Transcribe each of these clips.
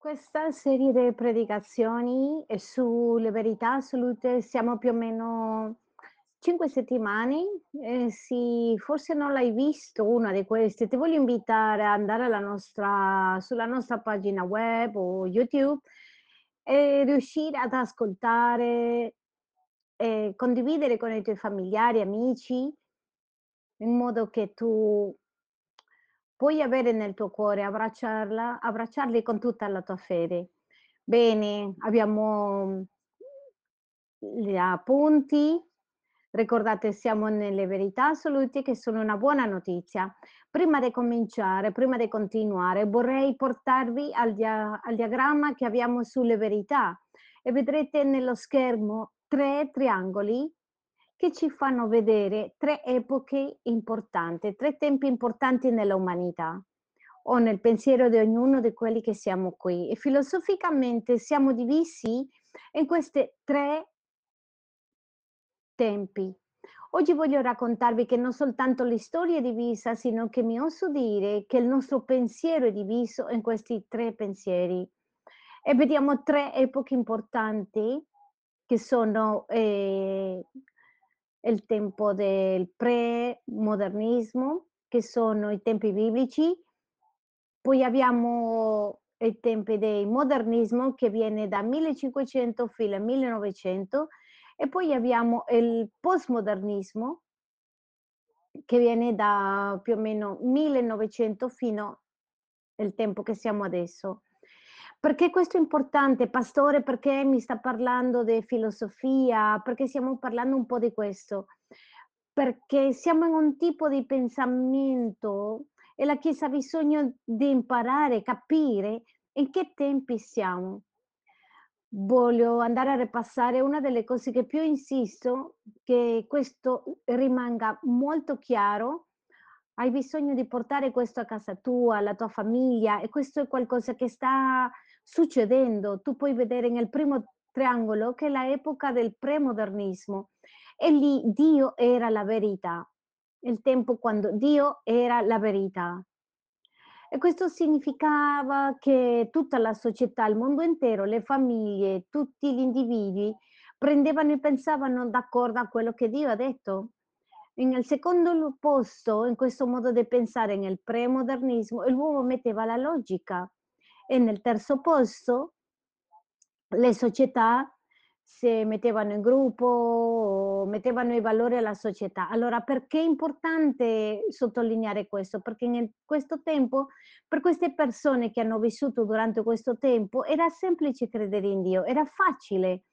Questa serie de predicazioni sulle verità assolute siamo più o meno 5 settimane. Ehm, sì, forse non l'hai visto una di queste, ti voglio invitare a andare nostra sulla nostra pagina web o YouTube e riuscire ad ascoltare e condividere con i tuoi familiari, amici in modo che tu puoi avere nel tuo cuore, abbracciarla abbracciarli con tutta la tua fede. Bene, abbiamo gli appunti. Ricordate, siamo nelle verità assolute che sono una buona notizia. Prima di cominciare, prima di continuare, vorrei portarvi al dia al diagramma che abbiamo sulle verità e vedrete nello schermo 3 triangoli che ci fanno vedere 3 epoche importanti, 3 tempi importanti nella umanità o nel pensiero di ognuno di quelli che siamo qui. E filosoficamente siamo divisi in queste 3 tempi. Oggi voglio raccontarvi che non soltanto la storia è divisa, sino che mi oso dire che il nostro pensiero è diviso in questi 3 pensieri. E vediamo 3 epoche importanti che sono, ehm, il tempo del pre-modernismo, che sono i tempi biblici, poi abbiamo i tempi del modernismo che viene da 1500 fino al 1900 e poi abbiamo il postmodernismo che viene da più o meno 1900 fino il tempo che siamo adesso. Perché questo è importante, pastore? Perché mi sta parlando de filosofia? Perché stiamo parlando un po' di questo? Perché siamo in un tipo di pensamento e la Chiesa ha bisogno di imparare, capire in che tempi siamo. Voglio andare a ripassare una delle cose che più insisto, che questo rimanga molto chiaro. Hai bisogno di portare questo a casa tua, alla tua famiglia e questo è qualcosa che sta succedendo. Tu puoi vedere nel primo triangolo che è la epoca del premodernismo e lì Dio era la verità, il tempo quando Dio era la verità. E questo significava che tutta la società, il mondo intero, le famiglie, tutti gli individui prendevano e pensavano d'accordo a quello che Dio ha detto. Nel secondo posto, in questo modo di pensare nel premodernismo, l'uomo metteva la logica e nel terzo posto le società si mettevano in gruppo mettevano i valori alla società. Allora perché è importante sottolineare questo? Perché in questo tempo, per queste persone che hanno vissuto durante questo tempo, era semplice credere in Dio, era facile.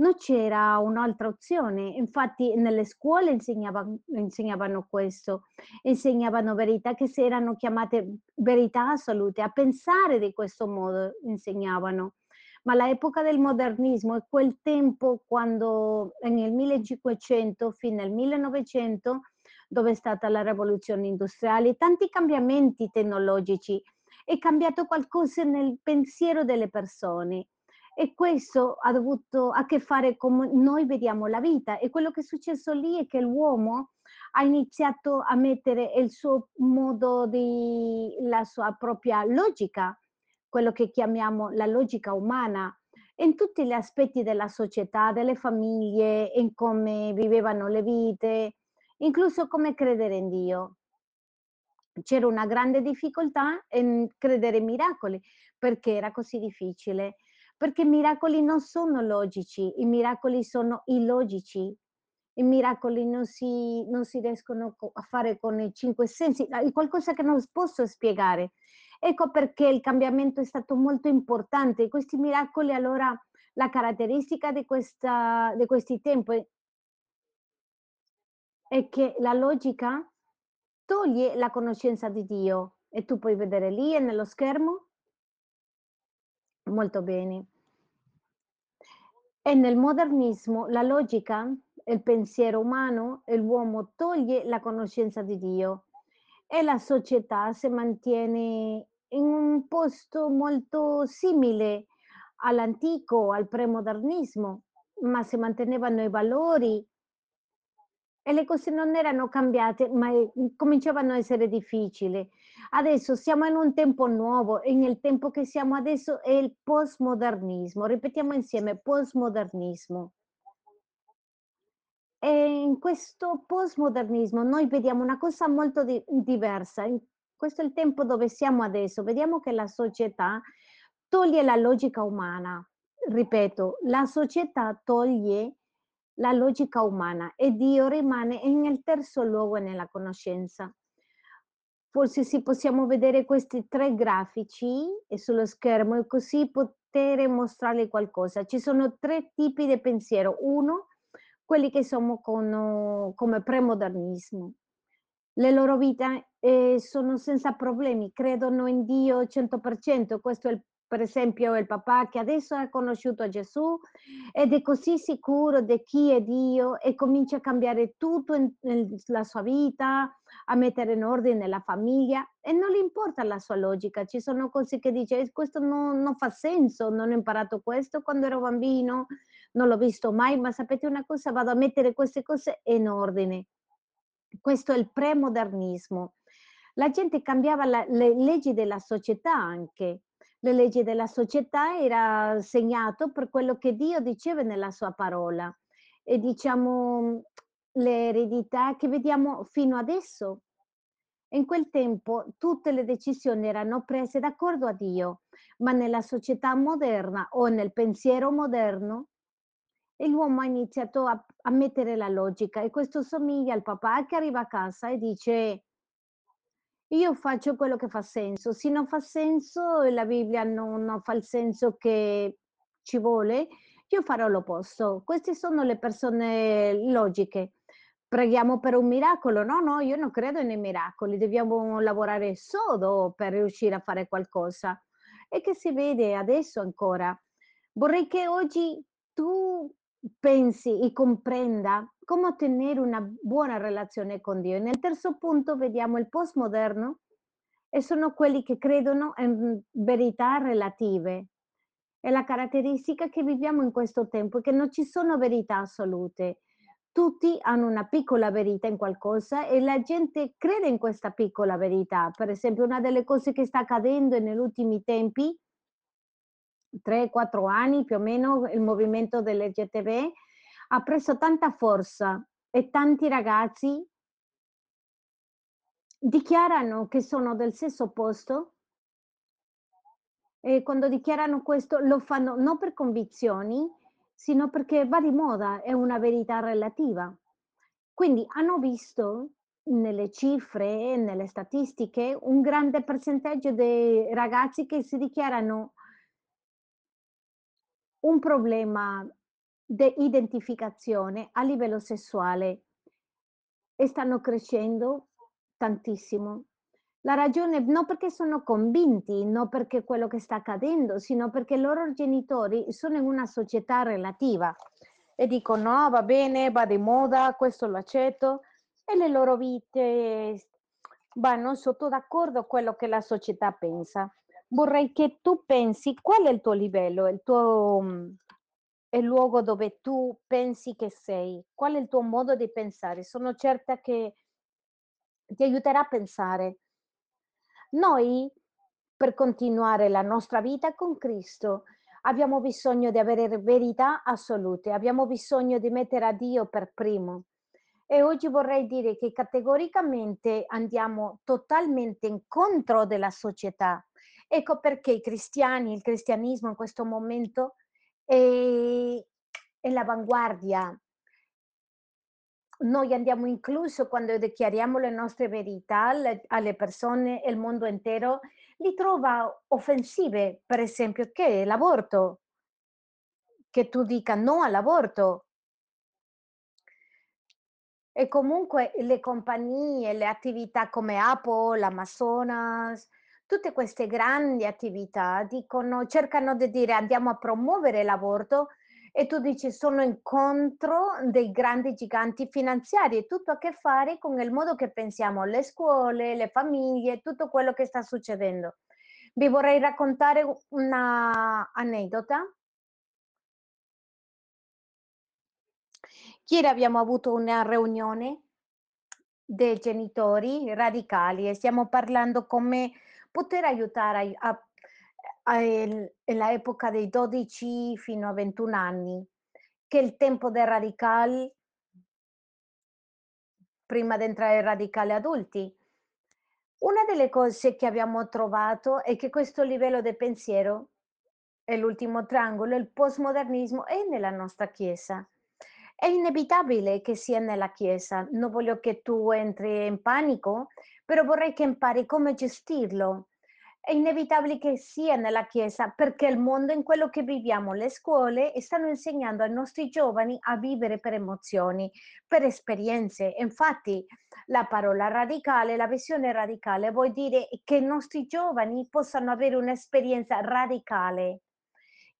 Non c'era un'altra opzione. Infatti nelle scuole insegnavan insegnavano questo, insegnavano verità che si erano chiamate verità assolute, a pensare di questo modo insegnavano. Ma l'epoca del modernismo è quel tempo quando nel 1500 fino al 1900, dove è stata la rivoluzione industriale, tanti cambiamenti tecnologici, è cambiato qualcosa nel pensiero delle persone e questo ha dovuto a che fare come noi vediamo la vita e quello che è successo lì è che l'uomo ha iniziato a mettere il suo modo di la sua propria logica, quello che chiamiamo la logica umana, in tutti gli aspetti della società, delle famiglie, in come vivevano le vite, incluso come credere in Dio. C'era una grande difficoltà in credere ai miracoli. Perché era così difficile? Perché i miracoli non sono logici, i miracoli sono illogici. I miracoli non si non si riescono co a fare con i 5 sensi, è qualcosa che non posso spiegare. Ecco perché il cambiamento è stato molto importante. Questi miracoli allora la caratteristica di questa di questi tempi è che la logica toglie la conoscenza di Dio e tu puoi vedere lì nello schermo Molto bene. E nel modernismo la logica, il pensiero umano l'uomo toglie la conoscenza di Dio e la società si mantiene in un posto molto simile all'antico, al premodernismo, ma si mantenevano i valori e le cose non erano cambiate, ma, ehm, cominciavano a essere difficili. Adesso siamo in un tempo nuovo e nel tempo che siamo adesso è il postmodernismo. Ripetiamo insieme: postmodernismo. E in questo postmodernismo noi vediamo una cosa molto di diversa. Questo è il tempo dove siamo adesso. Vediamo che la società toglie la logica umana. Ripeto, la società toglie la logica umana e Dio rimane nel terzo luogo nella conoscenza. Forse sì, possiamo vedere questi tre grafici sullo schermo e così poter mostrarle qualcosa. Ci sono tre tipi di pensiero. Uno, quelli che sono con, come premodernismo. Le loro vite eh, sono senza problemi, credono in Dio 100%. Questo è il per esempio il papà che adesso ha conosciuto Gesù ed è così sicuro di chi è Dio e comincia a cambiare tutto nella sua vita, a mettere in ordine la famiglia e non gli importa la sua logica. Ci sono cose che dice eh, questo non, non fa senso, non ho imparato questo quando ero bambino, non l'ho visto mai, ma sapete una cosa, vado a mettere queste cose in ordine. Questo è il premodernismo. La gente cambiava la, le leggi della società anche le leggi della società era segnato per quello che Dio diceva nella sua parola e diciamo le eredità che vediamo fino adesso. In quel tempo tutte le decisioni erano prese d'accordo a Dio, ma nella società moderna o nel pensiero moderno l'uomo ha iniziato a, a mettere la logica e questo somiglia al papà che arriva a casa e dice io faccio quello che fa senso. Se non fa senso la Bibbia non non fa il senso che ci vuole, io farò l'opposto. Queste sono le persone logiche. Preghiamo per un miracolo? No, no, io non credo nei miracoli, dobbiamo lavorare sodo per riuscire a fare qualcosa. E che si vede adesso ancora. Vorrei che oggi tu pensi e comprenda come ottenere una buona relazione con Dio. E nel terzo punto vediamo il postmoderno e sono quelli che credono in verità relative. È la caratteristica che viviamo in questo tempo, che non ci sono verità assolute. Tutti hanno una piccola verità in qualcosa e la gente crede in questa piccola verità. Per esempio, una delle cose che sta accadendo negli ultimi tempi 3-4 anni più o meno il movimento dell'LGTB ha preso tanta forza e tanti ragazzi dichiarano che sono del sesso opposto e quando dichiarano questo lo fanno non per convinzioni, sino perché va di moda, è una verità relativa. Quindi hanno visto nelle cifre, nelle statistiche, un grande percentaggio dei ragazzi che si dichiarano un problema di identificazione a livello sessuale e stanno crescendo tantissimo. La ragione non perché sono convinti, non perché quello che sta accadendo, sino perché i loro genitori sono in una società relativa e dicono no, va bene, va di moda, questo lo accetto e le loro vite vanno sotto d'accordo a quello che la società pensa vorrei che tu pensi qual è il tuo livello, il tuo mhmm, il luogo dove tu pensi che sei, qual è il tuo modo di pensare. Sono certa che ti aiuterà a pensare. Noi, per continuare la nostra vita con Cristo, abbiamo bisogno di avere verità assolute, abbiamo bisogno di mettere a Dio per primo. E oggi vorrei dire che categoricamente andiamo totalmente incontro della società Ecco perché i cristiani, il cristianesimo in questo momento è, è l'avanguardia. Noi andiamo incluso quando dichiariamo le nostre verità alle, persone il mondo intero li trova offensive, per esempio, che l'aborto. Che tu dica no all'aborto, e comunque le compagnie, le attività come Apple, Amazonas, Tutte queste grandi attività dicono cercano di dire: "Andiamo a promuovere l'aborto" e tu dici: "Sono in contro dei grandi giganti finanziari", tutto a che fare con il modo che pensiamo le scuole, le famiglie, tutto quello che sta succedendo. Vi vorrei raccontare una aneddota. Ieri abbiamo avuto una riunione dei genitori radicali e stiamo parlando come poter aiutare ai a a el nella epoca dei 12 fino a 21 anni, che è il tempo dei radical prima di entrare ai radicali adulti. Una delle cose che abbiamo trovato è che questo livello de pensiero, l'ultimo triangolo, il postmodernismo è nella nostra Chiesa. È inevitabile che sia nella Chiesa. Non voglio che tu entri in panico, però vorrei che impari come gestirlo. È inevitabile che sia nella Chiesa perché il mondo in quello che viviamo, le scuole stanno insegnando ai nostri giovani a vivere per emozioni, per esperienze. Infatti la parola radicale, la visione radicale vuol dire che i nostri giovani possano avere un'esperienza radicale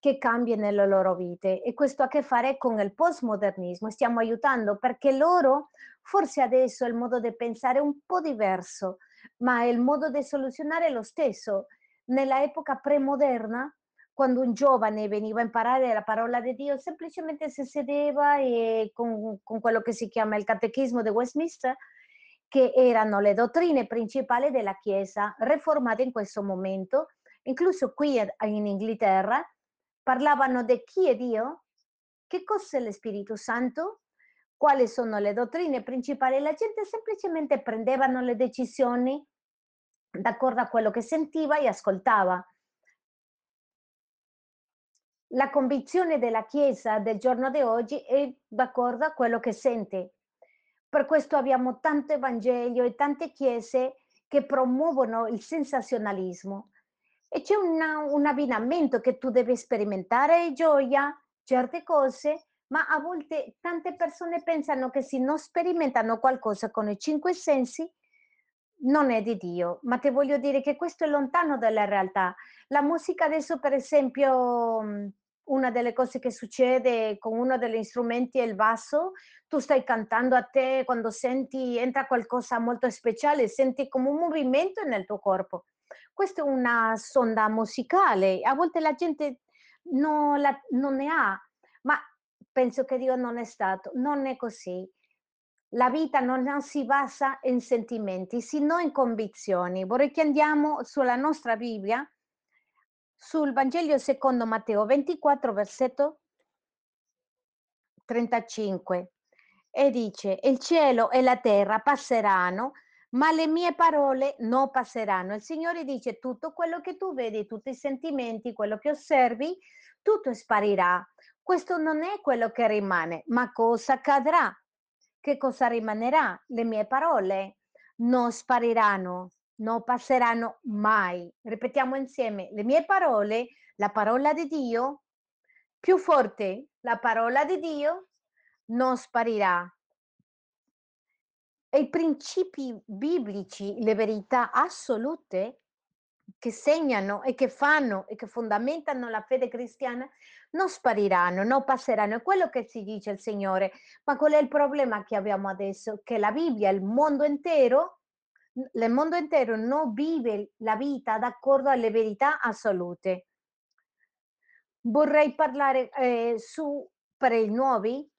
che cambia nelle loro vite e questo ha a che fare con il postmodernismo. Stiamo aiutando perché loro forse adesso il modo di pensare è un po' diverso, ma il modo di soluzionare è lo stesso. Nella epoca premoderna, quando un giovane veniva a imparare la parola di Dio, semplicemente si sedeva e con, con quello che si chiama il catechismo di Westminster, che erano le dottrine principali della Chiesa, reformate in questo momento, incluso qui in Inghilterra, parlavano di chi è Dio, che cos'è lo Spirito Santo, quali sono le dottrine principali. La gente semplicemente prendevano le decisioni d'accordo a quello che sentiva e ascoltava. La convinzione della Chiesa del giorno di oggi è d'accordo a quello che sente. Per questo abbiamo tanto Evangelio e tante chiese che promuovono il sensazionalismo. E c'è una, un abbinamento che tu devi sperimentare gioia, certe cose, ma a volte tante persone pensano che se non sperimentano qualcosa con i cinque sensi, non è di Dio, ma ti voglio dire che questo è lontano dalla realtà. La musica adesso, per esempio, mhmm, una delle cose che succede con uno degli strumenti è il basso, tu stai cantando a te, quando senti entra qualcosa molto speciale, senti come un movimento nel tuo corpo. Questa è una sonda musicale, a volte la gente non, la, non ne ha, ma penso che Dio non è stato, non è così. La vita non si basa in sentimenti, sino in convinzioni. Vorrei che andiamo sulla nostra Bibbia, sul Vangelo secondo Matteo 24, versetto 35, e dice, il cielo e la terra passeranno, ma le mie parole non passeranno. Il Signore dice, tutto quello che tu vedi, tutti i sentimenti, quello che osservi, tutto sparirà. Questo non è quello che rimane, ma cosa accadrà? Che cosa rimanerà? Le mie parole non spariranno, non passeranno mai. Ripetiamo insieme, le mie parole, la parola di Dio, più forte, la parola di Dio non sparirà. E i principi biblici, le verità assolute che segnano e che fanno e che fondamentano la fede cristiana non spariranno, non passeranno. È quello che ci dice il Signore. Ma qual è il problema che abbiamo adesso? Che la Bibbia, il mondo intero, il mondo intero non vive la vita d'accordo alle verità assolute. Vorrei parlare eh, su per i nuovi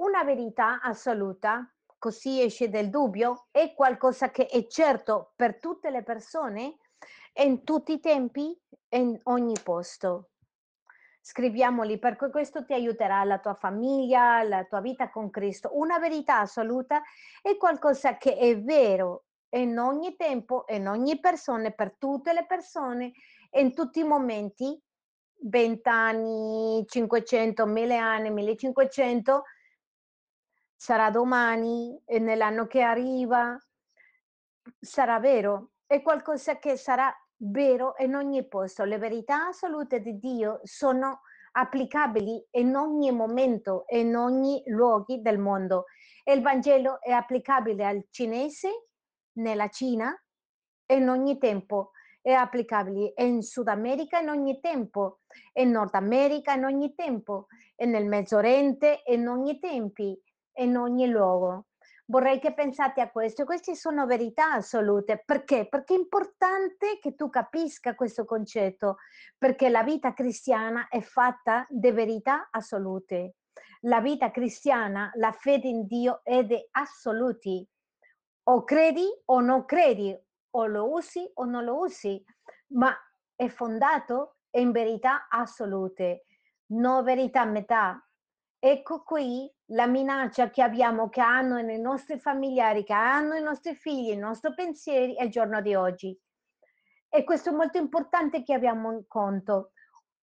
una verità assoluta così esce del dubbio, è qualcosa che è certo per tutte le persone, in tutti i tempi e in ogni posto. Scriviamoli perché questo ti aiuterà la tua famiglia, la tua vita con Cristo. Una verità assoluta è qualcosa che è vero in ogni tempo, in ogni persona, per tutte le persone, in tutti i momenti, 20 anni, 500, 1000 anni, 1500, sarà domani, e nell'anno che arriva, sarà vero, è qualcosa che sarà vero in ogni posto. Le verità assolute di Dio sono applicabili in ogni momento, in ogni luogo del mondo. Il Vangelo è applicabile al cinese, nella Cina, in ogni tempo. È applicabile in Sud America in ogni tempo, in Nord America in ogni tempo, nel Medio Oriente in ogni tempi in ogni luogo. Vorrei che pensate a questo, queste sono verità assolute. Perché? Perché è importante che tu capisca questo concetto, perché la vita cristiana è fatta di verità assolute. La vita cristiana, la fede in Dio è di assoluti. O credi o non credi, o lo usi o non lo usi, ma è fondato in verità assolute, non verità a metà. Ecco qui la minaccia che abbiamo, che hanno i nostri familiari, che hanno i nostri figli, i nostri pensieri il giorno di oggi. E questo è molto importante che abbiamo in conto.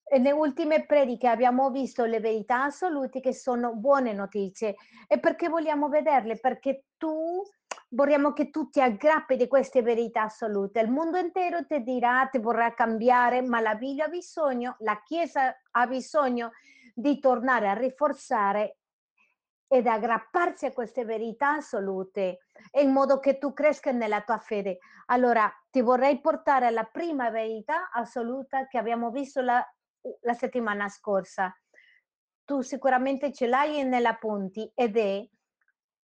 E nelle ultime prediche abbiamo visto le verità assolute che sono buone notizie. E perché vogliamo vederle? Perché tu vorremmo che tu ti aggrappi di queste verità assolute. Il mondo intero ti dirà, ti vorrà cambiare, ma la Bibbia ha bisogno, la Chiesa ha bisogno di tornare a rinforzare ed aggrapparsi a queste verità assolute in modo che tu cresca nella tua fede. Allora, ti vorrei portare alla prima verità assoluta che abbiamo visto la, la settimana scorsa. Tu sicuramente ce l'hai nella punti ed è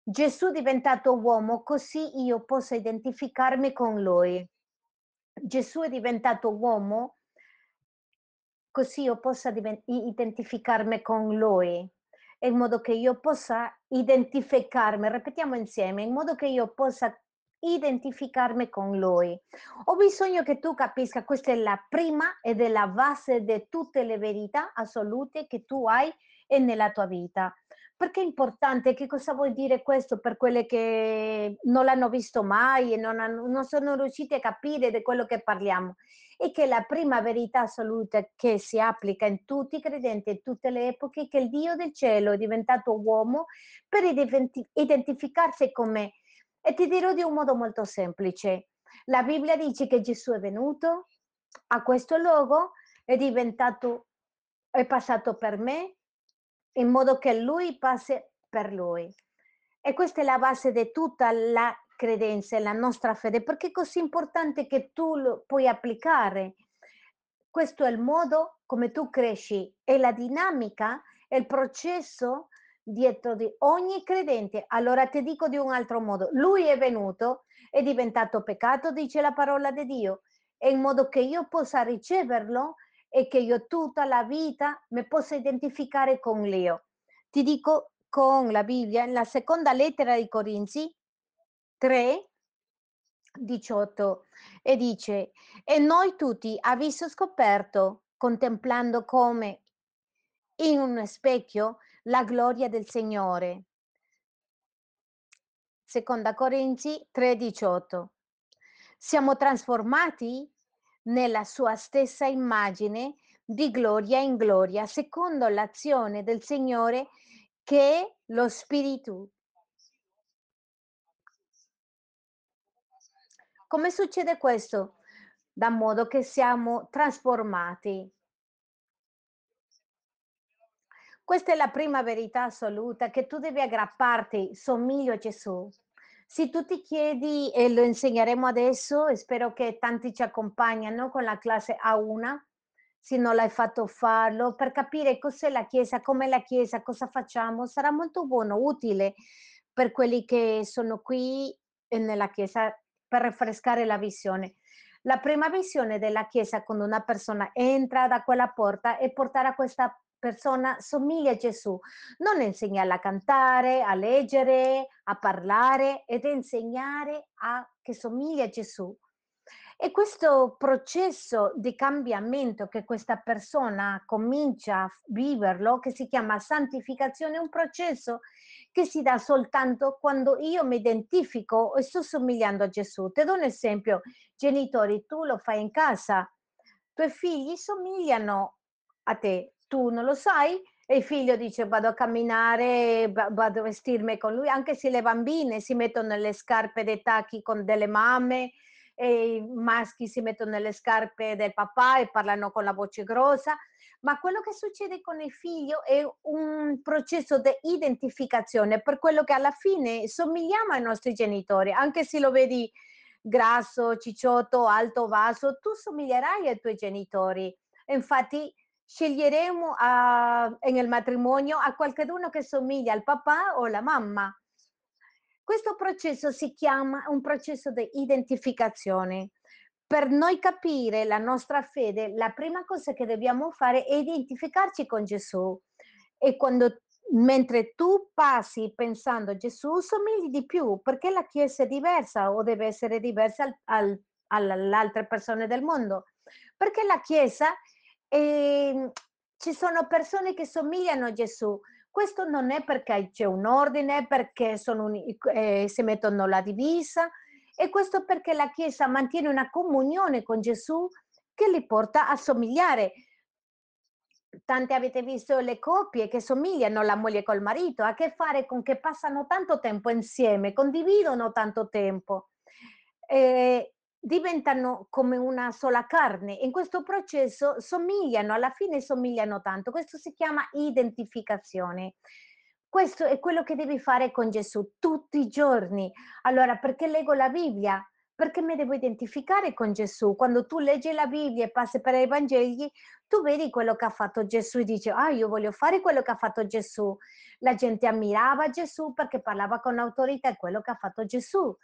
Gesù diventato uomo così io possa identificarmi con lui. Gesù è diventato uomo così io possa identificarmi con lui, in modo che io possa identificarmi, ripetiamo insieme, in modo che io possa identificarmi con lui. Ho bisogno che tu capisca, questa è la prima ed è la base di tutte le verità assolute che tu hai nella tua vita. Perché è importante? Che cosa vuol dire questo per quelle che non l'hanno visto mai e non, hanno, non sono riusciti a capire di quello che parliamo? E che la prima verità assoluta che si applica in tutti i credenti, in tutte le epoche, è che il Dio del cielo è diventato uomo per identificarsi con me. E ti dirò di un modo molto semplice. La Bibbia dice che Gesù è venuto a questo luogo, è diventato, è passato per me, in modo che lui passi per lui. E questa è la base di tutta la credenza e la nostra fede, perché è così importante che tu lo puoi applicare. Questo è il modo come tu cresci, è la dinamica, è il processo dietro di ogni credente. Allora ti dico di un altro modo, lui è venuto, è diventato peccato, dice la parola di Dio, e in modo che io possa riceverlo, e che io tutta la vita mi possa identificare con Leo. Ti dico con la Bibbia, nella seconda lettera di Corinzi 3, 18, e dice, e noi tutti, a scoperto, contemplando come in un specchio la gloria del Signore. Seconda Corinzi 3, 18. Siamo trasformati nella sua stessa immagine di gloria in gloria, secondo l'azione del Signore che è lo Spirito. Come succede questo? Da modo che siamo trasformati. Questa è la prima verità assoluta che tu devi aggrapparti, somiglio a Gesù. Se tu ti chiedi, e lo insegneremo adesso, e spero che tanti ci accompagnano con la classe A1, se non l'hai fatto farlo, per capire cos'è la Chiesa, com'è la Chiesa, cosa facciamo, sarà molto buono, utile per quelli che sono qui nella Chiesa per rinfrescare la visione. La prima visione della Chiesa quando una persona entra da quella porta è portare a questa persona somiglia a Gesù, non insegnarla a cantare, a leggere, a parlare ed insegnare a che somiglia a Gesù. E questo processo di cambiamento che questa persona comincia a viverlo, che si chiama santificazione, è un processo che si dà soltanto quando io mi identifico e sto somigliando a Gesù. Ti do un esempio, genitori, tu lo fai in casa, i tuoi figli somigliano a te, tu non lo sai? E il figlio dice vado a camminare, vado a vestirmi con lui, anche se le bambine si mettono nelle scarpe dei tacchi con delle mamme e i maschi si mettono nelle scarpe del papà e parlano con la voce grossa, ma quello che succede con il figlio è un processo di identificazione per quello che alla fine somigliamo ai nostri genitori, anche se lo vedi grasso, cicciotto, alto, basso, tu somiglierai ai tuoi genitori. Infatti sceglieremo a, nel matrimonio a qualcuno che somiglia al papà o alla mamma. Questo processo si chiama un processo di identificazione. Per noi capire la nostra fede, la prima cosa che dobbiamo fare è identificarci con Gesù. E quando mentre tu passi pensando a Gesù, somigli di più, perché la Chiesa è diversa o deve essere diversa al al alle altre persone del mondo. Perché la Chiesa, ehm, ci sono persone che somigliano a Gesù. Questo non è perché c'è un ordine, perché q ehm, si mettono la divisa, e questo perché la Chiesa mantiene una comunione con Gesù che li porta a somigliare. Tante avete visto le coppie che somigliano, la moglie col marito, a che fare con che passano tanto tempo insieme, condividono tanto tempo, ehm, diventano come una sola carne. In questo processo somigliano, alla fine somigliano tanto. Questo si chiama identificazione. Questo è quello che devi fare con Gesù tutti i giorni. Allora, perché leggo la Bibbia? Perché mi devo identificare con Gesù. Quando tu leggi la Bibbia e passi per i Vangeli, tu vedi quello che ha fatto Gesù e dici: "Ah, io voglio fare quello che ha fatto Gesù". La gente ammirava Gesù perché parlava con autorità, è quello che ha fatto Gesù.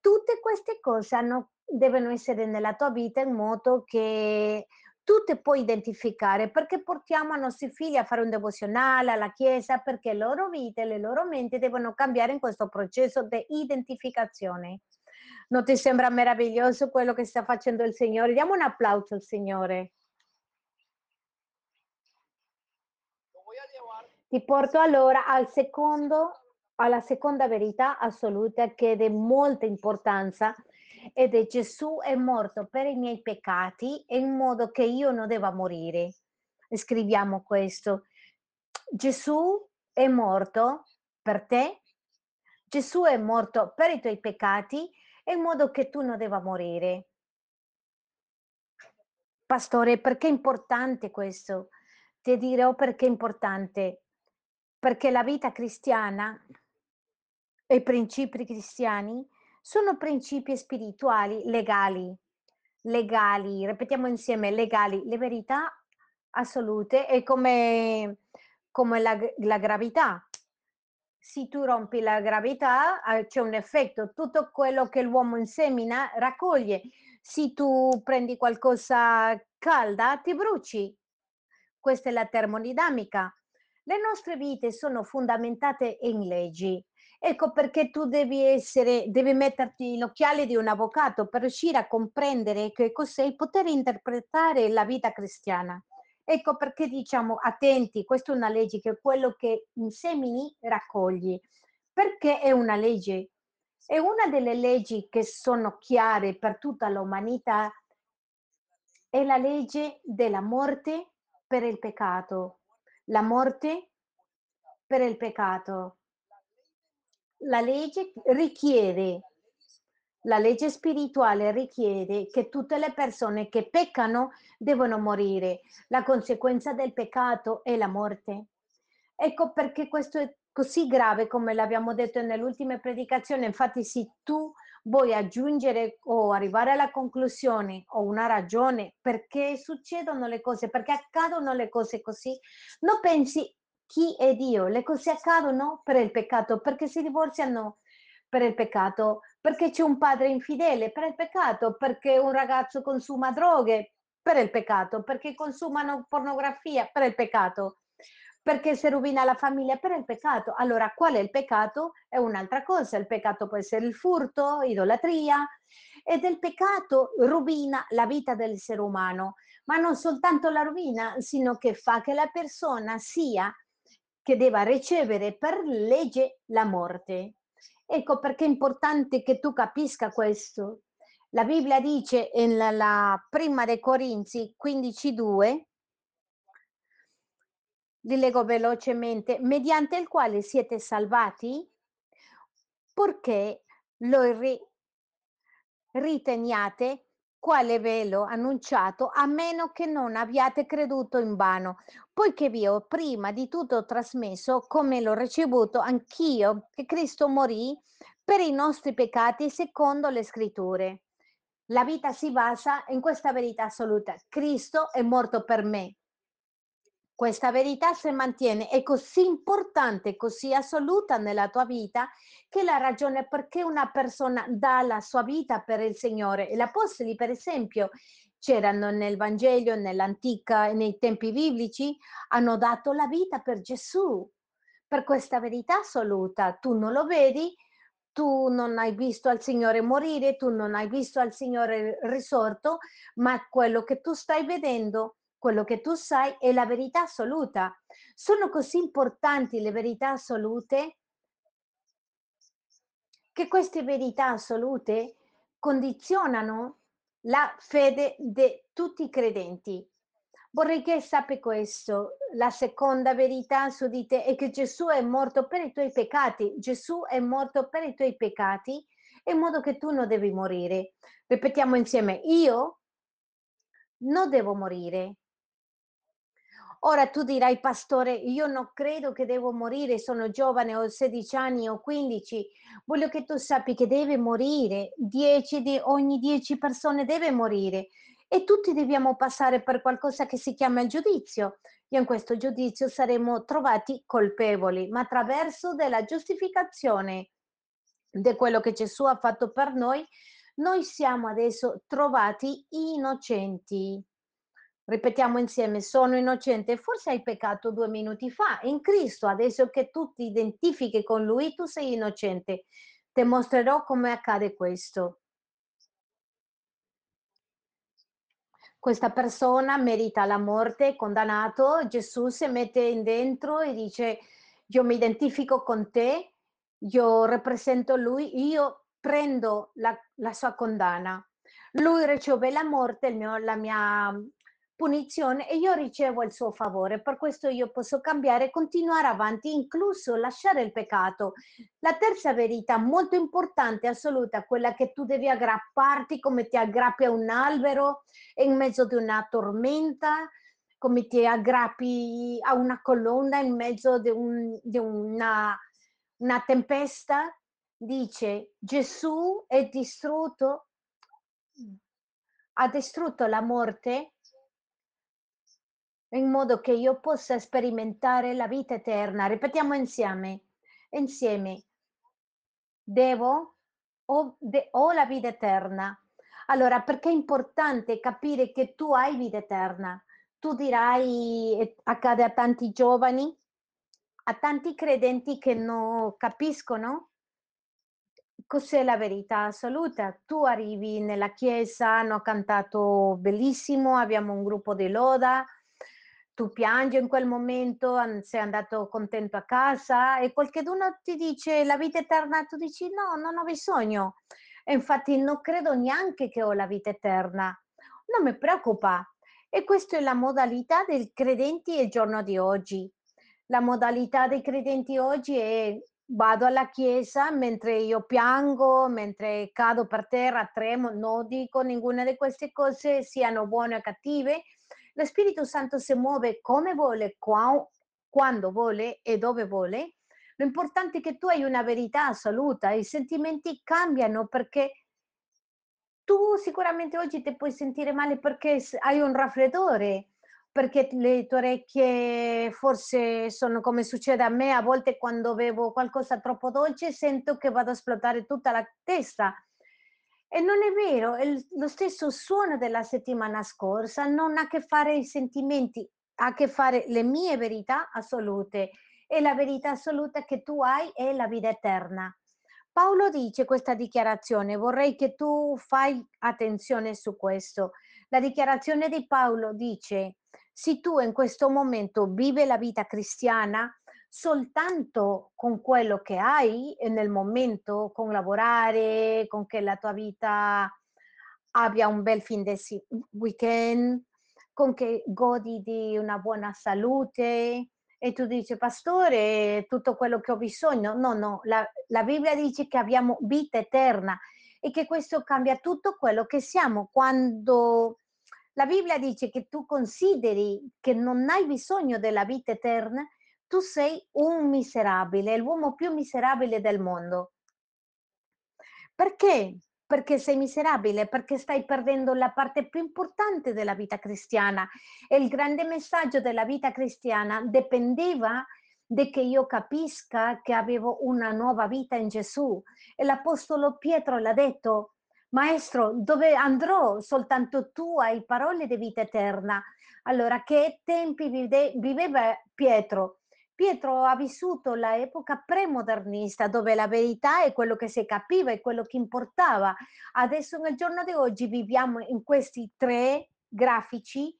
Tutte queste cose hanno devono essere nella tua vita in modo che tu ti puoi identificare, perché portiamo i nostri figli a fare un devozionale alla chiesa, perché le loro vite, le loro menti devono cambiare in questo processo de identificazione. Non ti sembra meraviglioso quello che sta facendo il Signore? Diamo un applauso al Signore. Ti porto allora al secondo alla seconda verità assoluta che è di molta importanza, ed è Gesù è morto per i miei peccati in modo che io non deva morire. Scriviamo questo. Gesù è morto per te, Gesù è morto per i tuoi peccati in modo che tu non deva morire. Pastore, perché è importante questo? Ti dirò perché è importante. Perché la vita cristiana e i principi cristiani sono principi spirituali legali. Legali, ripetiamo insieme, legali, le verità assolute è come come la la gravità. Se tu rompi la gravità, c'è un effetto. Tutto quello che l'uomo insemina raccoglie. Se tu prendi qualcosa calda, ti bruci. Questa è la termodinamica. Le nostre vite sono fondamentate in leggi. Ecco perché tu devi essere devi metterti l'occhiale di un avvocato per riuscire a comprendere che cos'è il poter interpretare la vita cristiana. Ecco perché diciamo: "Attenti, questa è una legge che quello che insemini raccogli". Perché è una legge? È una delle leggi che sono chiare per tutta l'umanità è la legge della morte per il peccato. La morte per il peccato. La legge richiede la legge spirituale richiede che tutte le persone che peccano devono morire. La conseguenza del peccato è la morte. Ecco perché questo è così grave, come l'abbiamo detto nelle ultime predicazioni. Infatti, se tu vuoi aggiungere o arrivare alla conclusione o una ragione perché succedono le cose, perché accadono le cose così, non pensi: "Chi è Dio?" Le cose accadono per il peccato, perché si divorziano per il peccato, perché c'è un padre infidele per il peccato, perché un ragazzo consuma droghe per il peccato, perché consumano pornografia per il peccato, perché si rovina la famiglia per il peccato. Allora qual è il peccato? È un'altra cosa. Il peccato può essere il furto, idolatria ed il peccato rovina la vita dell'essere umano, ma non soltanto la rovina, sino che fa che la persona sia che deva ricevere per legge la morte. Ecco perché è importante che tu capisca questo. La Bibbia dice in la la prima dei Corinzi 15:2 li leggo velocemente: "Mediante il quale siete salvati" "purché lo ri" "riteniate quale velo annunciato, a meno che non abbiate creduto invano, poiché vi ho prima di tutto trasmesso, come l'ho ricevuto anch'io, che Cristo morì per i nostri peccati secondo le Scritture". La vita si basa in questa verità assoluta: Cristo è morto per me. Questa verità se mantiene, è così importante, così assoluta nella tua vita, che la ragione perché una persona dà la sua vita per il Signore. Gli apostoli, per esempio, c'erano nel Vangelo, nell'antica nei tempi biblici, hanno dato la vita per Gesù, per questa verità assoluta. Tu non lo vedi, tu non hai visto al Signore morire, tu non hai visto al Signore risorto, ma quello che tu stai vedendo, quello che tu sai è la verità assoluta. Sono così importanti le verità assolute che queste verità assolute condizionano la fede di tutti i credenti. Vorrei che sappi questo. La seconda verità su di te è che Gesù è morto per i tuoi peccati. Gesù è morto per i tuoi peccati in modo che tu non devi morire. Ripetiamo insieme, io non devo morire. Ora tu dirai, pastore, io non credo che devo morire, sono giovane, ho 16 anni o 15. Voglio che tu sappi che deve morire. 10 di ogni 10 persone deve morire e tutti dobbiamo passare per qualcosa che si chiama il giudizio. E in questo giudizio saremo trovati colpevoli, ma attraverso della giustificazione di quello che Gesù ha fatto per noi, noi siamo adesso trovati innocenti. Ripetiamo insieme, sono innocente, forse hai peccato due minuti fa, in Cristo, adesso che tu ti identifichi con Lui, tu sei innocente. Ti mostrerò come accade questo. Questa persona merita la morte, condannato, Gesù si mette in dentro e dice, io mi identifico con te, io rappresento Lui, io prendo la, la sua condanna. Lui riceve la morte, mio, la mia punizione e io ricevo il suo favore. Per questo io posso cambiare continuare avanti, incluso lasciare il peccato. La terza verità, molto importante, assoluta, quella che tu devi aggrapparti come ti aggrappi a un albero in mezzo di una tormenta, come ti aggrappi a una colonna in mezzo di, un, di una, una tempesta. Dice Gesù è distrutto, ha distrutto la morte in modo che io possa sperimentare la vita eterna. Ripetiamo insieme, insieme, devo o, de, ho la vita eterna. Allora, perché è importante capire che tu hai vita eterna? Tu dirai, accade a tanti giovani, a tanti credenti che non capiscono cos'è la verità assoluta. Tu arrivi nella chiesa, hanno cantato bellissimo, abbiamo un gruppo di loda, tu piangi in quel momento, sei andato contento a casa e qualcuno ti dice la vita eterna, tu dici no, non ho bisogno. E infatti non credo neanche che ho la vita eterna. Non mi preoccupa. E questa è la modalità dei credenti il giorno di oggi. La modalità dei credenti oggi è vado alla chiesa mentre io piango, mentre cado per terra, tremo, non dico nessuna di queste cose, siano buone o cattive, lo Spirito Santo si muove come vuole, qua, quando vuole e dove vuole. L'importante è che tu hai una verità assoluta, i sentimenti cambiano perché tu sicuramente oggi ti puoi sentire male perché hai un raffreddore, perché le tue orecchie forse sono come succede a me, a volte quando bevo qualcosa troppo dolce sento che vado a esplodere tutta la testa e non è vero, è lo stesso suono della settimana scorsa non ha a che fare i sentimenti, ha a che fare le mie verità assolute e la verità assoluta che tu hai è la vita eterna. Paolo dice questa dichiarazione, vorrei che tu fai attenzione su questo. La dichiarazione di Paolo dice, se tu in questo momento vivi la vita cristiana, soltanto con quello che hai nel momento, con lavorare, con che la tua vita abbia un bel fin di weekend, con che godi di una buona salute e tu dici pastore tutto quello che ho bisogno no no la, la Bibbia dice che abbiamo vita eterna e che questo cambia tutto quello che siamo. Quando la Bibbia dice che tu consideri che non hai bisogno della vita eterna tu sei un miserabile, l'uomo più miserabile del mondo. Perché? Perché sei miserabile, perché stai perdendo la parte più importante della vita cristiana. E il grande messaggio della vita cristiana dipendeva da che io capisca che avevo una nuova vita in Gesù. E l'Apostolo Pietro l'ha detto, Maestro, dove andrò? Soltanto tu hai parole di vita eterna. Allora, che tempi vive, viveva Pietro? Pietro ha vissuto l'epoca premodernista, dove la verità è quello che si capiva, è quello che importava. Adesso nel giorno di oggi viviamo in questi tre grafici.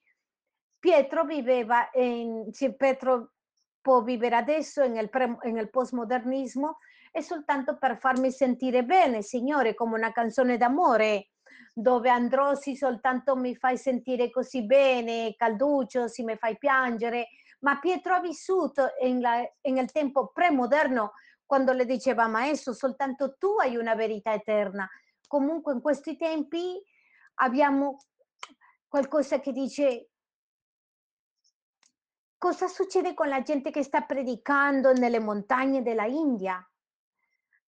Pietro viveva in, Pietro può vivere adesso nel, pre, nel postmodernismo è soltanto per farmi sentire bene, Signore, come una canzone d'amore dove andrò sì soltanto mi fai sentire così bene, calduccio, sì mi fai piangere, ma Pietro ha vissuto nel tempo premoderno quando le diceva maestro soltanto tu hai una verità eterna. Comunque in questi tempi abbiamo qualcosa che dice cosa succede con la gente che sta predicando nelle montagne della India?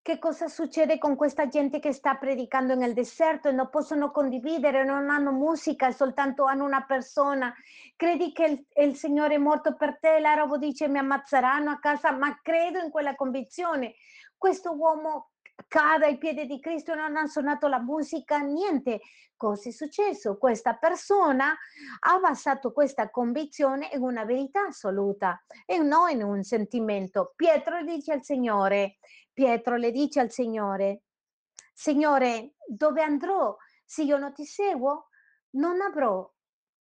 Che cosa succede con questa gente che sta predicando nel deserto e non possono condividere, non hanno musica, soltanto hanno una persona. Credi che il, il Signore è morto per te? L'arabo dice mi ammazzeranno a casa, ma credo in quella convinzione. Questo uomo cade ai piedi di Cristo, non ha suonato la musica, niente. Cosa è successo? Questa persona ha basato questa convinzione in una verità assoluta e non in un sentimento. Pietro dice al Signore, Pietro le dice al Signore, Signore, dove andrò se io non ti seguo? Non avrò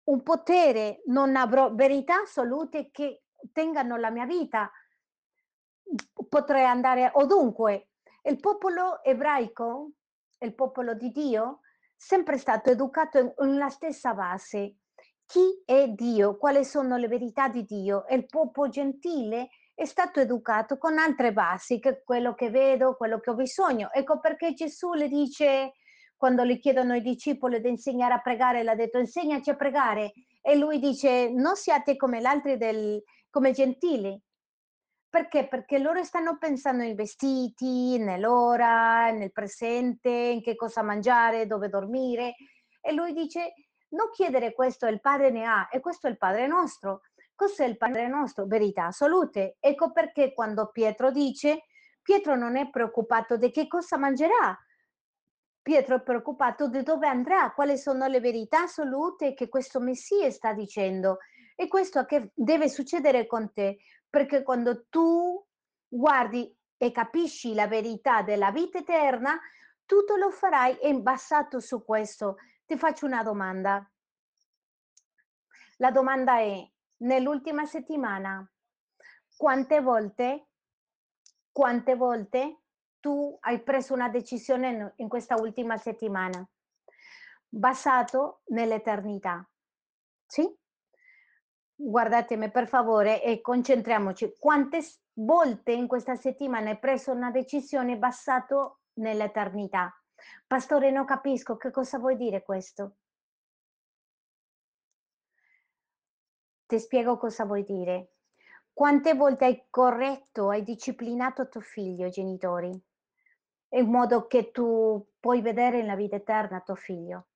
un potere, non avrò verità assolute che tengano la mia vita. Potrei andare ovunque. Il popolo ebraico, il popolo di Dio, sempre stato educato nella stessa base. Chi è Dio? Quali sono le verità di Dio? Il popolo gentile è stato educato con altre basi, che quello che vedo, quello che ho bisogno. Ecco perché Gesù le dice, quando le chiedono ai discepoli di insegnare a pregare, l'ha detto insegnaci a pregare. E lui dice non siate come gli altri, del, come gentili. Perché? Perché loro stanno pensando nei vestiti, nell'ora, nel presente, in che cosa mangiare, dove dormire. E lui dice non chiedere questo, il Padre ne ha e questo è il Padre nostro. Cos'è il Padre nostro? Verità assolute. Ecco perché quando Pietro dice, Pietro non è preoccupato di che cosa mangerà, Pietro è preoccupato di dove andrà, quali sono le verità assolute che questo Messia sta dicendo. E questo che deve succedere con te, perché quando tu guardi e capisci la verità della vita eterna, tutto lo farai basato su questo. Ti faccio una domanda. La domanda è, nell'ultima settimana, quante volte, quante volte tu hai preso una decisione in questa ultima settimana basato nell'eternità? Sì? Guardatemi per favore e concentriamoci. Quante volte in questa settimana hai preso una decisione basato nell'eternità? Pastore, non capisco che cosa vuoi dire questo. Ti spiego cosa vuoi dire. Quante volte hai corretto, hai disciplinato tuo figlio, genitori, in modo che tu puoi vedere nella vita eterna tuo figlio?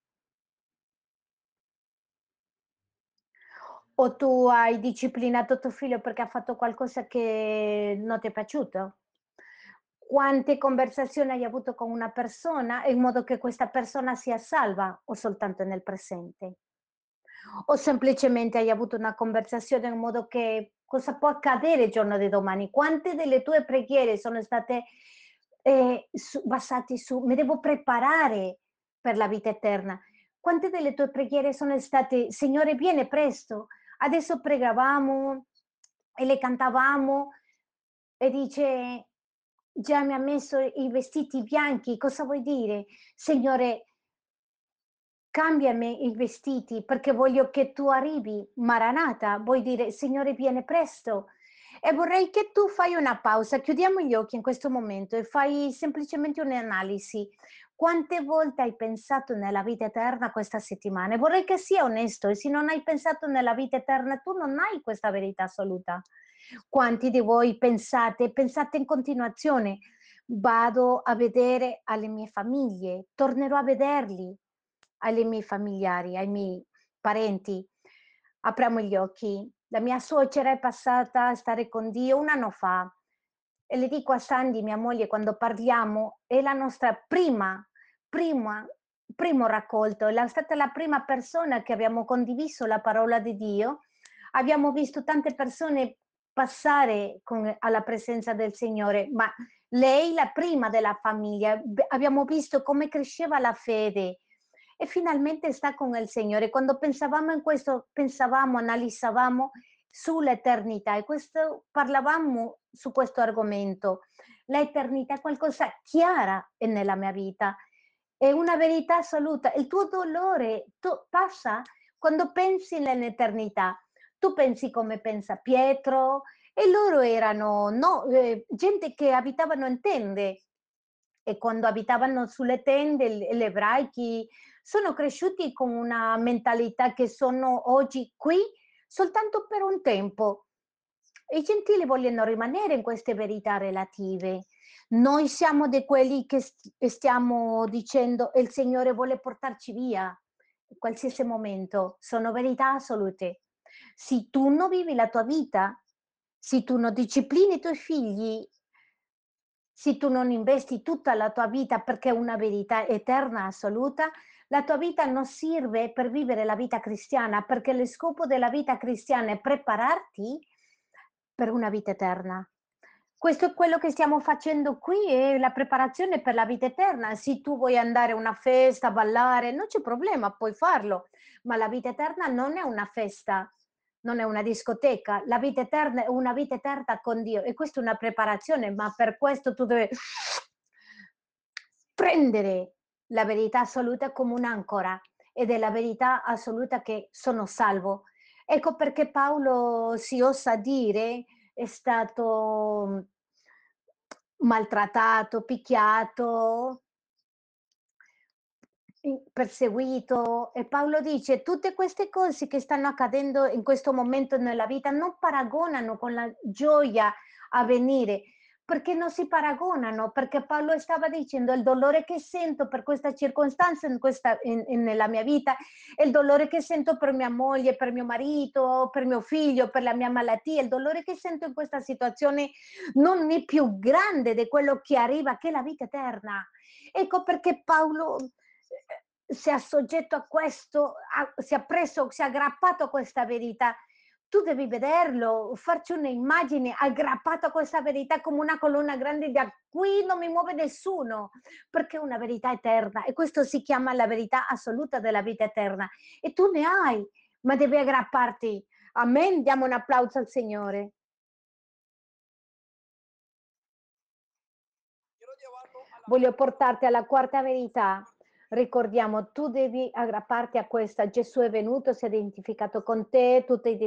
O tu hai disciplinato tuo figlio perché ha fatto qualcosa che non ti è piaciuto? Quante conversazioni hai avuto con una persona in modo che questa persona sia salva o soltanto nel presente? o semplicemente hai avuto una conversazione in modo che cosa può accadere il giorno di domani? Quante delle tue preghiere sono state eh, su, basate su mi devo preparare per la vita eterna? Quante delle tue preghiere sono state Signore viene presto? Adesso pregavamo e le cantavamo e dice già mi ha messo i vestiti bianchi, cosa vuoi dire? Signore, cambiami i vestiti perché voglio che tu arrivi, Maranata, vuoi dire Signore viene presto. E vorrei che tu fai una pausa, chiudiamo gli occhi in questo momento e fai semplicemente un'analisi. Quante volte hai pensato nella vita eterna questa settimana? vorrei che sia onesto e se non hai pensato nella vita eterna tu non hai questa verità assoluta. Quanti di voi pensate, pensate in continuazione, vado a vedere alle mie famiglie, tornerò a vederli, ai miei familiari, ai miei parenti. Apriamo gli occhi. La mia suocera è passata a stare con Dio un anno fa e le dico a Sandy, mia moglie, quando parliamo, è la nostra prima, prima, primo raccolto, è stata la prima persona che abbiamo condiviso la parola di Dio. Abbiamo visto tante persone passare con, alla presenza del Signore, ma lei la prima della famiglia, abbiamo visto come cresceva la fede e finalmente sta con il Signore. Quando pensavamo in questo, pensavamo, analizzavamo sull'eternità e questo, parlavamo su questo argomento. L'eternità è qualcosa chiara nella mia vita, è una verità assoluta. Il tuo dolore tu, passa quando pensi nell'eternità. Tu pensi come pensa Pietro e loro erano no, eh, gente che abitavano in tende e quando abitavano sulle tende, gli ebraici sono cresciuti con una mentalità che sono oggi qui soltanto per un tempo. I gentili vogliono rimanere in queste verità relative. Noi siamo di quelli che stiamo dicendo il Signore vuole portarci via in qualsiasi momento. Sono verità assolute. Se tu non vivi la tua vita, se tu non disciplini i tuoi figli, se tu non investi tutta la tua vita perché è una verità eterna, assoluta, la tua vita non serve per vivere la vita cristiana, perché lo scopo della vita cristiana è prepararti per una vita eterna. Questo è quello che stiamo facendo qui, è la preparazione per la vita eterna. Se tu vuoi andare a una festa, ballare, non c'è problema, puoi farlo, ma la vita eterna non è una festa, non è una discoteca, la vita eterna è una vita eterna con Dio e questa è una preparazione, ma per questo tu devi prendere la verità assoluta come un'ancora ed è la verità assoluta che sono salvo. Ecco perché Paolo si osa dire è stato maltrattato, picchiato, perseguito e Paolo dice tutte queste cose che stanno accadendo in questo momento nella vita non paragonano con la gioia a venire perché non si paragonano, perché Paolo stava dicendo il dolore che sento per questa circostanza in questa, in, in, nella mia vita, il dolore che sento per mia moglie, per mio marito, per mio figlio, per la mia malattia, il dolore che sento in questa situazione non è più grande di quello che arriva, che è la vita eterna. Ecco perché Paolo eh, si è soggetto a questo, si è preso, si è aggrappato a questa verità tu devi vederlo, farci un'immagine aggrappato a questa verità come una colonna grande da qui non mi muove nessuno, perché è una verità eterna e questo si chiama la verità assoluta della vita eterna e tu ne hai, ma devi aggrapparti. Amen, diamo un applauso al Signore. Voglio portarti alla quarta verità ricordiamo, tu devi aggrapparti a questa, Gesù è venuto, si è identificato con te, tu ti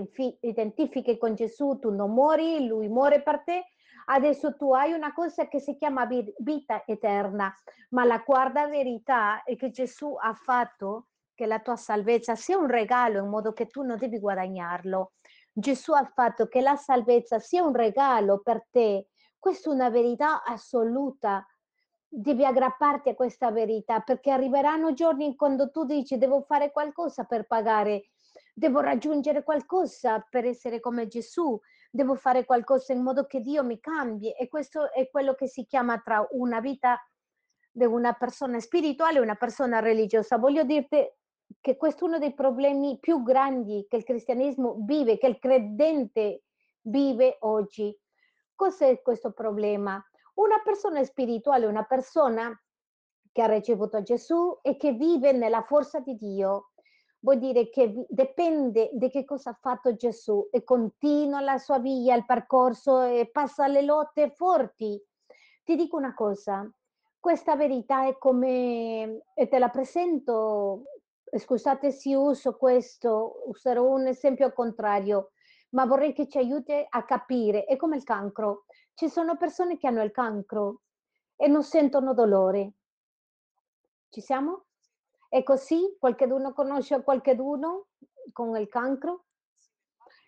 identifichi con Gesù, tu non muori, lui muore per te, adesso tu hai una cosa che si chiama vita eterna, ma la quarta verità è che Gesù ha fatto che la tua salvezza sia un regalo in modo che tu non devi guadagnarlo. Gesù ha fatto che la salvezza sia un regalo per te. Questa è una verità assoluta devi aggrapparti a questa verità perché arriveranno giorni quando tu dici devo fare qualcosa per pagare, devo raggiungere qualcosa per essere come Gesù, devo fare qualcosa in modo che Dio mi cambi e questo è quello che si chiama tra una vita di una persona spirituale e una persona religiosa. Voglio dirti che questo è uno dei problemi più grandi che il cristianesimo vive, che il credente vive oggi. Cos'è questo problema? Una persona spirituale, una persona che ha ricevuto Gesù e che vive nella forza di Dio, vuol dire che dipende di che cosa ha fatto Gesù e continua la sua via, il percorso e passa le lotte forti. Ti dico una cosa, questa verità è come, e te la presento, scusate se uso questo, userò un esempio contrario, ma vorrei che ci aiuti a capire, è come il cancro. Ci sono persone che hanno il cancro e non sentono dolore. Ci siamo? È così? Qualcuno conosce qualcuno con il cancro?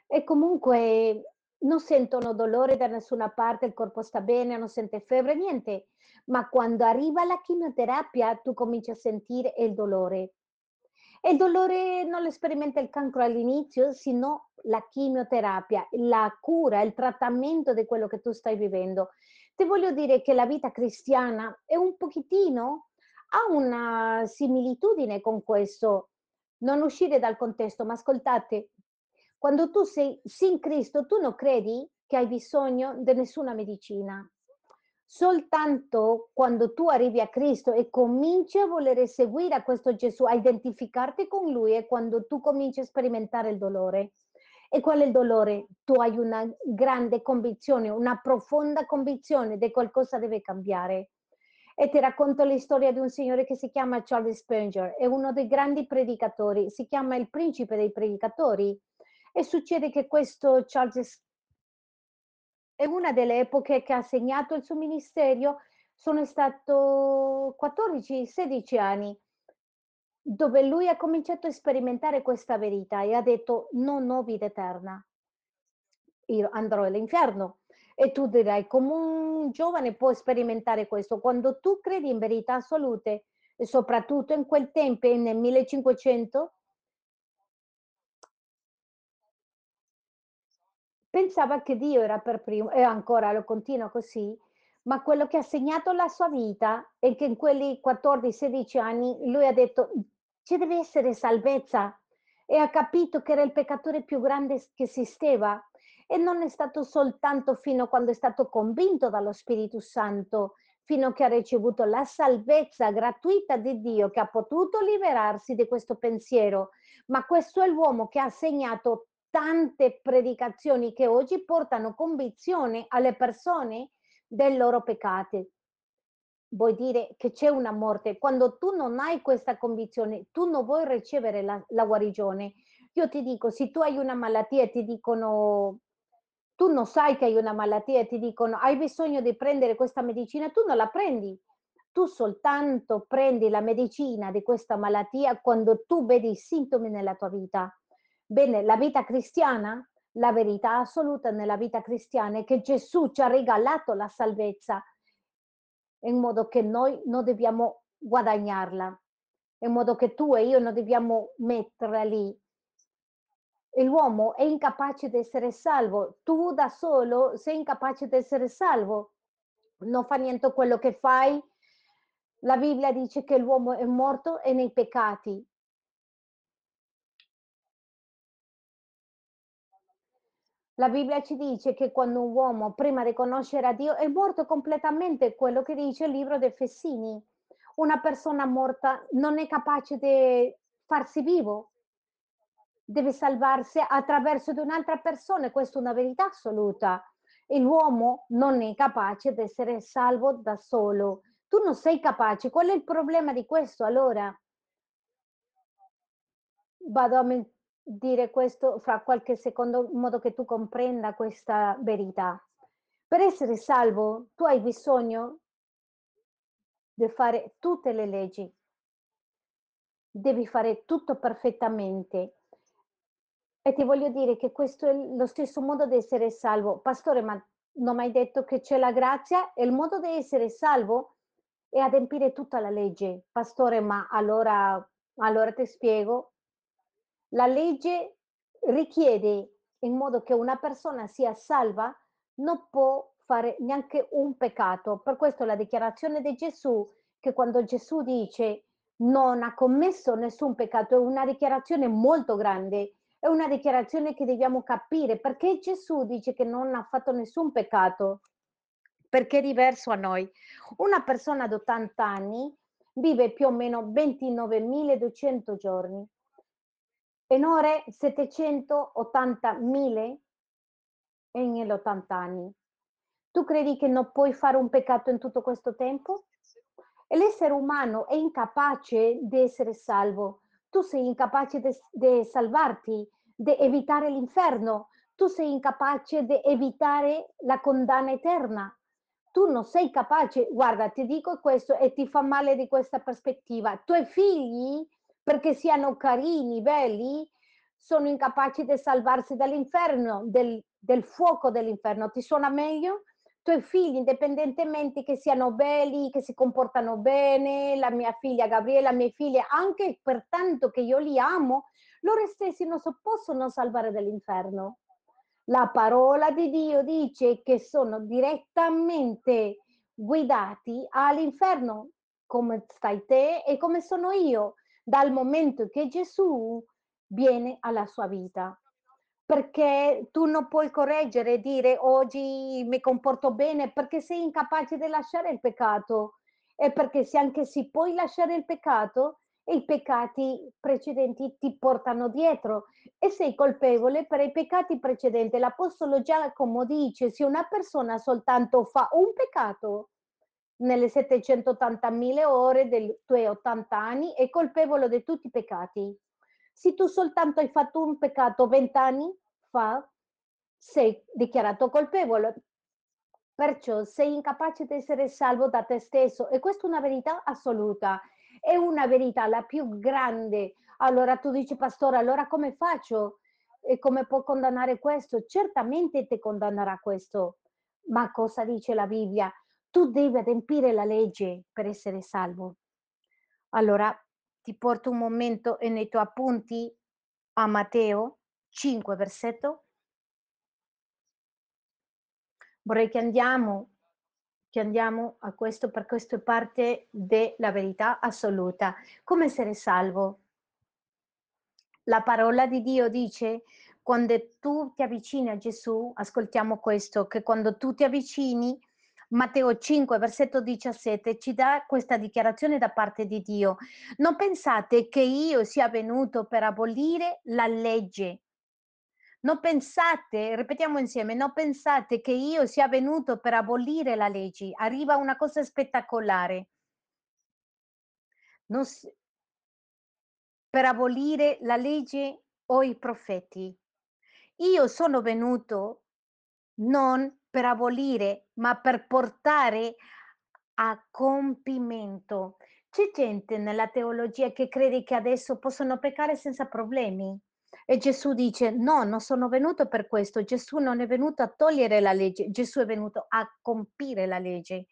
E comunque non sentono dolore da nessuna parte, il corpo sta bene, non sente febbre, niente. Ma quando arriva la chemioterapia tu cominci a sentire il dolore. Il dolore non lo sperimenta il cancro all'inizio, sino la chemioterapia, la cura, il trattamento di quello che tu stai vivendo. Ti voglio dire che la vita cristiana è un pochettino, ha una similitudine con questo. Non uscire dal contesto, ma ascoltate, quando tu sei, sei in Cristo, tu non credi che hai bisogno di nessuna medicina. Soltanto quando tu arrivi a Cristo e cominci a volere seguire a questo Gesù, a identificarti con Lui, è quando tu cominci a sperimentare il dolore. E qual è il dolore? Tu hai una grande convinzione, una profonda convinzione di qualcosa deve cambiare. E ti racconto la storia di un signore che si chiama Charles Spurgeon, è uno dei grandi predicatori, si chiama il principe dei predicatori. E succede che questo Charles è una delle epoche che ha segnato il suo ministero, sono stato 14-16 anni, dove lui ha cominciato a sperimentare questa verità e ha detto non ho vita eterna, io andrò all'inferno. E tu dirai, come un giovane può sperimentare questo? Quando tu credi in verità assolute, e soprattutto in quel tempo, nel 1500, pensava che Dio era per primo, e ancora lo continua così, ma quello che ha segnato la sua vita è che in quelli 14-16 anni lui ha detto ci deve essere salvezza e ha capito che era il peccatore più grande che esisteva. E non è stato soltanto fino a quando è stato convinto dallo Spirito Santo, fino a che ha ricevuto la salvezza gratuita di Dio, che ha potuto liberarsi di questo pensiero, ma questo è l'uomo che ha segnato tante predicazioni che oggi portano convinzione alle persone dei loro peccati. Vuoi dire che c'è una morte. Quando tu non hai questa convinzione, tu non vuoi ricevere la, la guarigione. Io ti dico, se tu hai una malattia e ti dicono tu non sai che hai una malattia e ti dicono hai bisogno di prendere questa medicina, tu non la prendi. Tu soltanto prendi la medicina di questa malattia quando tu vedi i sintomi nella tua vita. Bene, la vita cristiana, la verità assoluta nella vita cristiana è che Gesù ci ha regalato la salvezza in modo che noi non dobbiamo guadagnarla, in modo che tu e io non dobbiamo metterla lì e l'uomo è incapace di essere salvo, tu da solo sei incapace di essere salvo, non fa niente quello che fai. La Bibbia dice che l'uomo è morto e nei peccati. La Bibbia ci dice che quando un uomo prima di conoscere a Dio è morto completamente, quello che dice il libro dei Fessini. Una persona morta non è capace di farsi vivo, deve salvarsi attraverso di un'altra persona, questa è una verità assoluta. E l'uomo non è capace di essere salvo da solo. Tu non sei capace. Qual è il problema di questo allora? Vado a dire questo fra qualche secondo in modo che tu comprenda questa verità. Per essere salvo, tu hai bisogno di fare tutte le leggi. Devi fare tutto perfettamente e ti voglio dire che questo è lo stesso modo di essere salvo. Pastore, ma non hai detto che c'è la grazia? E il modo di essere salvo è adempiere tutta la legge. Pastore, ma allora, allora ti spiego. La legge richiede in modo che una persona sia salva, non può fare neanche un peccato. Per questo la dichiarazione di Gesù, che quando Gesù dice non ha commesso nessun peccato, è una dichiarazione molto grande è una dichiarazione che dobbiamo capire perché Gesù dice che non ha fatto nessun peccato, perché è diverso a noi. Una persona di 80 anni vive più o meno 29.200 giorni e ore 780.000 negli 80 anni. Tu credi che non puoi fare un peccato in tutto questo tempo? L'essere umano è incapace di essere salvo tu sei incapace di salvarti, di evitare l'inferno, tu sei incapace di evitare la condanna eterna. Tu non sei capace, guarda, ti dico questo e ti fa male di questa prospettiva. I tuoi figli, perché siano carini, belli, sono incapaci di salvarsi dall'inferno, del, del fuoco dell'inferno. Ti suona meglio? tuoi figli, indipendentemente che siano belli, che si comportano bene, la mia figlia Gabriella, mie figlie, anche per tanto che io li amo, loro stessi non si possono salvare dall'inferno. La parola di Dio dice che sono direttamente guidati all'inferno, come stai te e come sono io, dal momento che Gesù viene alla sua vita. perché tu non puoi correggere e dire: "Oggi mi comporto bene", perché sei incapace di lasciare il peccato. E perché se anche se puoi lasciare il peccato, i peccati precedenti ti portano dietro e sei colpevole per i peccati precedenti. L'apostolo Giacomo dice: "Se una persona soltanto fa un peccato nelle 780.000 ore dei tuoi 80 anni, è colpevole di tutti i peccati. Se tu soltanto hai fatto un peccato 20 anni fa, sei dichiarato colpevole. Perciò sei incapace di essere salvo da te stesso e questa è una verità assoluta, è una verità la più grande. Allora tu dici: "Pastore, allora come faccio? E come può condannare questo?" Certamente ti condannerà questo, ma cosa dice la Bibbia? Tu devi adempiere la legge per essere salvo. Allora ti porto un momento e nei tuoi appunti a Matteo 5, versetto Vorrei che andiamo che andiamo a questo, per questo è parte della verità assoluta. Come essere salvo? La parola di Dio dice: quando tu ti avvicini a Gesù, ascoltiamo questo, che quando tu ti avvicini, Matteo 5, versetto 17, ci dà questa dichiarazione da parte di Dio. Non pensate che io sia venuto per abolire la legge non pensate, ripetiamo insieme, non pensate che io sia venuto per abolire la legge. Arriva una cosa spettacolare. Non per abolire la legge o i profeti. Io sono venuto non per abolire, ma per portare a compimento. C'è gente nella teologia che crede che adesso possono peccare senza problemi. E Gesù dice: "No, non sono venuto per questo. Gesù non è venuto a togliere la legge, Gesù è venuto a compire la legge".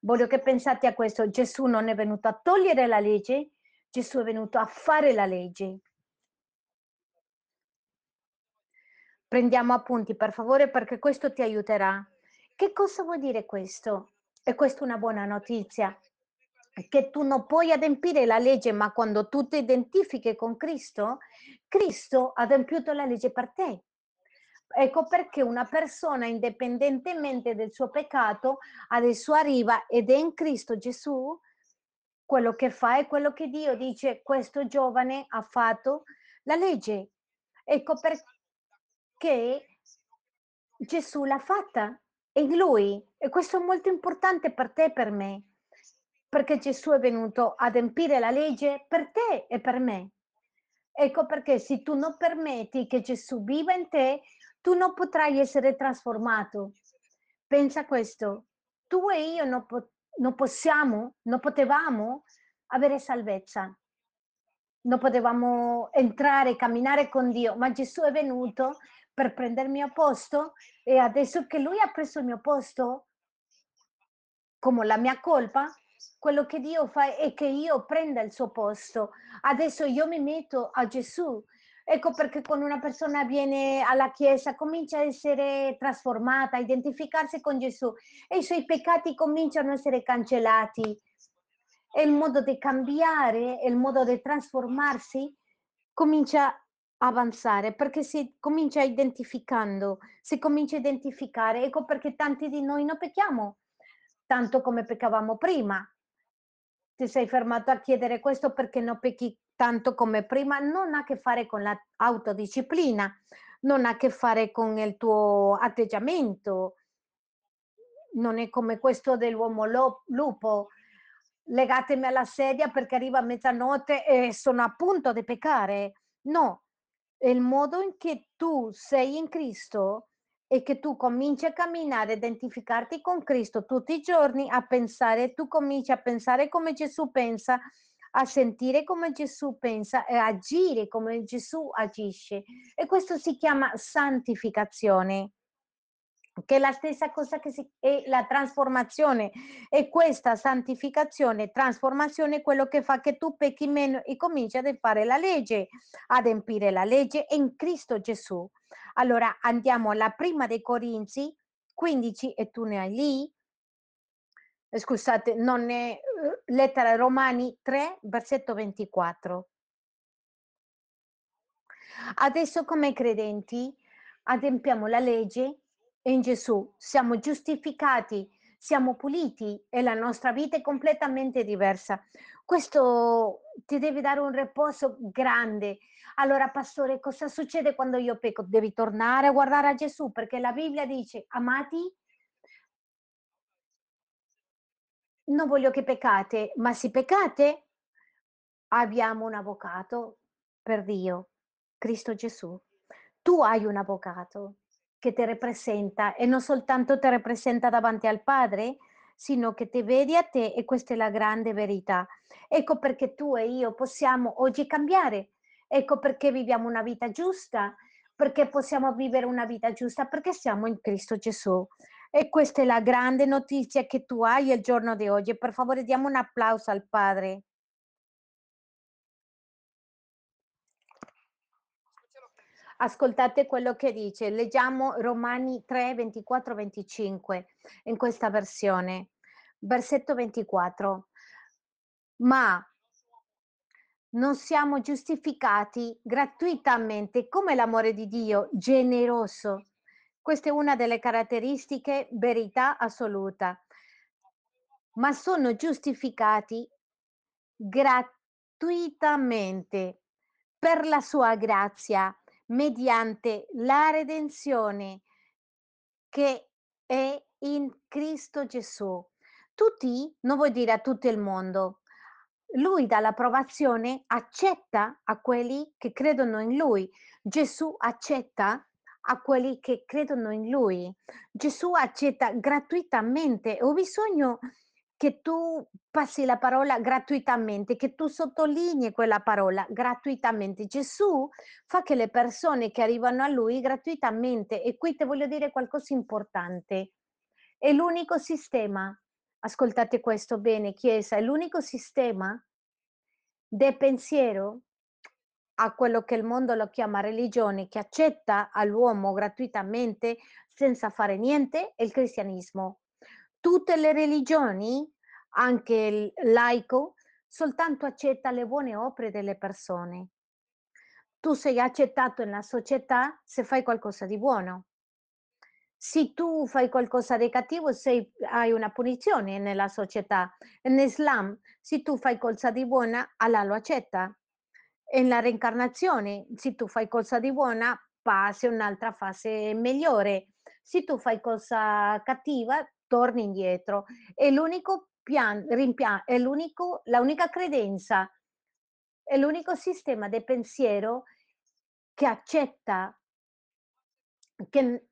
Voglio che pensate a questo: Gesù non è venuto a togliere la legge, Gesù è venuto a fare la legge. Prendiamo appunti per favore perché questo ti aiuterà. Che cosa vuol dire questo? E questa è una buona notizia, che tu non puoi adempiere la legge, ma quando tu ti identifichi con Cristo, Cristo ha adempiuto la legge per te. Ecco perché una persona, indipendentemente del suo peccato, adesso arriva ed è in Cristo Gesù, quello che fa è quello che Dio dice, questo giovane ha fatto la legge. Ecco perché Gesù l'ha fatta in lui e questo è molto importante per te e per me, perché Gesù è venuto ad adempiere la legge per te e per me. Ecco perché se tu non permetti che Gesù viva in te, tu non potrai essere trasformato. Pensa a questo, tu e io non, po- non possiamo, non potevamo avere salvezza, non potevamo entrare, camminare con Dio, ma Gesù è venuto per prendere il mio posto e adesso che Lui ha preso il mio posto, come la mia colpa, quello che Dio fa è che io prenda il suo posto. Adesso io mi metto a Gesù. Ecco perché quando una persona viene alla Chiesa comincia a essere trasformata, a identificarsi con Gesù e i suoi peccati cominciano a essere cancellati. E il modo di cambiare, il modo di trasformarsi comincia avanzare perché si comincia identificando, si comincia a identificare. Ecco perché tanti di noi non pecchiamo tanto come peccavamo prima. Ti sei fermato a chiedere questo perché non pecchi tanto come prima, non ha a che fare con l'autodisciplina, non ha a che fare con il tuo atteggiamento, non è come questo dell'uomo lupo, legatemi alla sedia perché arriva a mezzanotte e sono a punto di peccare. No, il modo in che tu sei in Cristo e che tu cominci a camminare, a identificarti con Cristo tutti i giorni, a pensare, tu cominci a pensare come Gesù pensa, a sentire come Gesù pensa e agire come Gesù agisce. E questo si chiama santificazione che è la stessa cosa che si, è la trasformazione e questa santificazione, trasformazione è quello che fa che tu pecchi meno e cominci ad fare la legge, ad empire la legge in Cristo Gesù. Allora andiamo alla prima dei Corinzi 15 e tu ne hai lì. Eh, scusate, non è lettera Romani 3, versetto 24. Adesso come credenti adempiamo la legge in Gesù, siamo giustificati, siamo puliti e la nostra vita è completamente diversa. Questo ti deve dare un riposo grande. Allora, pastore, cosa succede quando io pecco? Devi tornare a guardare a Gesù perché la Bibbia dice, amati, non voglio che peccate, ma se peccate, abbiamo un avvocato per Dio, Cristo Gesù. Tu hai un avvocato che ti rappresenta e non soltanto ti rappresenta davanti al Padre, sino che ti vedi a te e questa è la grande verità. Ecco perché tu e io possiamo oggi cambiare. Ecco perché viviamo una vita giusta, perché possiamo vivere una vita giusta, perché siamo in Cristo Gesù. E questa è la grande notizia che tu hai il giorno di oggi. Per favore diamo un applauso al Padre. Ascoltate quello che dice, leggiamo Romani 3, 24, 25 in questa versione. Versetto 24. Ma non siamo giustificati gratuitamente come l'amore di Dio, generoso. Questa è una delle caratteristiche verità assoluta. Ma sono giustificati gratuitamente per la sua grazia mediante la redenzione che è in Cristo Gesù. Tutti, non vuol dire a tutto il mondo, lui dà l'approvazione, accetta a quelli che credono in lui. Gesù accetta a quelli che credono in lui. Gesù accetta gratuitamente. Ho bisogno che tu passi la parola gratuitamente, che tu sottolinei quella parola gratuitamente. Gesù fa che le persone che arrivano a lui gratuitamente, e qui ti voglio dire qualcosa importante, è l'unico sistema, ascoltate questo bene, Chiesa, è l'unico sistema del pensiero a quello che il mondo lo chiama religione, che accetta all'uomo gratuitamente senza fare niente, è il cristianesimo. Tutte le religioni, anche il laico, soltanto accetta le buone opere delle persone. Tu sei accettato nella società se fai qualcosa di buono. Se tu fai qualcosa di cattivo, sei, hai una punizione nella società. In Islam, se tu fai qualcosa di buona, Allah lo accetta. In reincarnazione, se tu fai qualcosa di buona, passi un'altra fase migliore. Se tu fai cosa cattiva, torni indietro. È l'unico pian, rimpian, è l'unico, la unica credenza, è l'unico sistema di pensiero che accetta, che,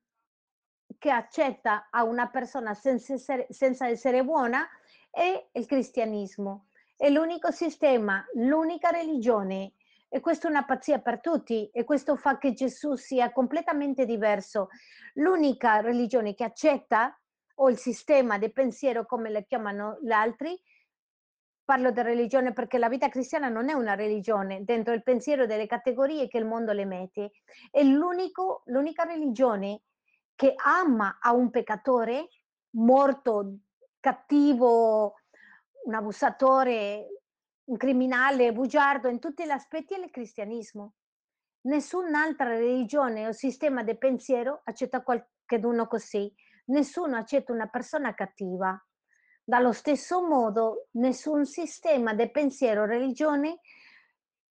che accetta a una persona senza essere, senza essere buona è il cristianesimo. È l'unico sistema, l'unica religione e questa è una pazzia per tutti e questo fa che Gesù sia completamente diverso. L'unica religione che accetta o il sistema di pensiero come le chiamano gli altri, parlo di religione perché la vita cristiana non è una religione, dentro il pensiero delle categorie che il mondo le mette, è l'unica religione che ama a un peccatore morto, cattivo, un abusatore, un criminale, bugiardo, in tutti gli aspetti è il cristianesimo. Nessun'altra religione o sistema di pensiero accetta qualcuno così nessuno accetta una persona cattiva. Dallo stesso modo, nessun sistema di pensiero o religione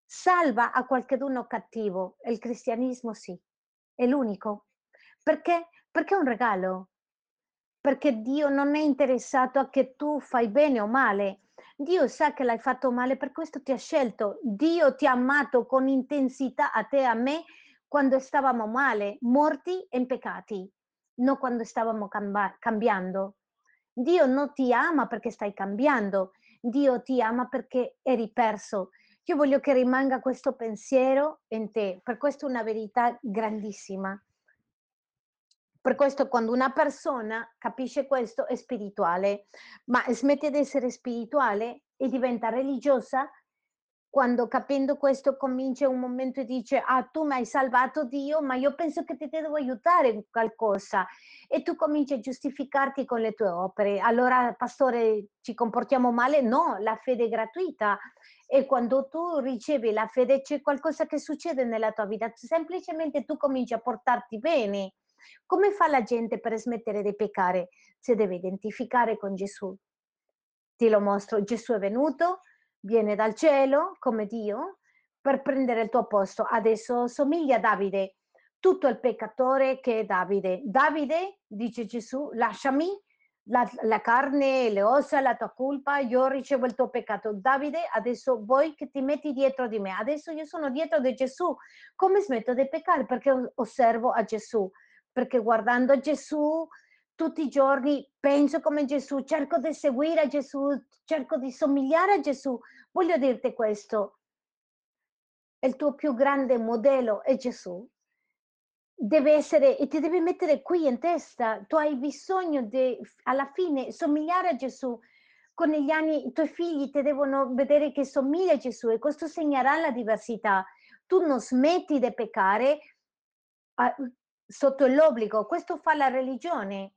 salva a qualcuno cattivo. Il cristianesimo sì, è l'unico. Perché? Perché è un regalo. Perché Dio non è interessato a che tu fai bene o male. Dio sa che l'hai fatto male, per questo ti ha scelto. Dio ti ha amato con intensità a te e a me quando stavamo male, morti e in peccati non quando stavamo camba- cambiando. Dio non ti ama perché stai cambiando, Dio ti ama perché eri perso. Io voglio che rimanga questo pensiero in te, per questo è una verità grandissima. Per questo quando una persona capisce questo è spirituale, ma smette di essere spirituale e diventa religiosa, quando capendo questo comincia un momento e dice: "Ah, tu m'hai salvato Dio, ma io penso che ti devo aiutare in qualcosa." E tu cominci a giustificarti con le tue opere. "Allora pastore ci comportiamo male?" No, la fede è gratuita e quando tu ricevi la fede c'è qualcosa che succede nella tua vita, semplicemente tu cominci a portarti bene. Come fa la gente per smettere di peccare? Si deve identificare con Gesù. Ti lo mostro, Gesù è venuto, viene dal cielo come Dio per prendere il tuo posto. Adesso somiglia a Davide, tutto il peccatore che è Davide. Davide, dice Gesù, lasciami la, la, carne, le ossa, la tua colpa, io ricevo il tuo peccato. Davide, adesso vuoi che ti metti dietro di me. Adesso io sono dietro di Gesù. Come smetto di peccare? Perché osservo a Gesù. Perché guardando Gesù tutti i giorni penso come Gesù, cerco di seguire Gesù, cerco di somigliare a Gesù. Voglio dirti questo, il tuo più grande modello è Gesù. Deve essere e ti devi mettere qui in testa, tu hai bisogno di alla fine somigliare a Gesù. Con gli anni i tuoi figli ti devono vedere che somiglia a Gesù e questo segnerà la diversità. Tu non smetti di peccare sotto l'obbligo, questo fa la religione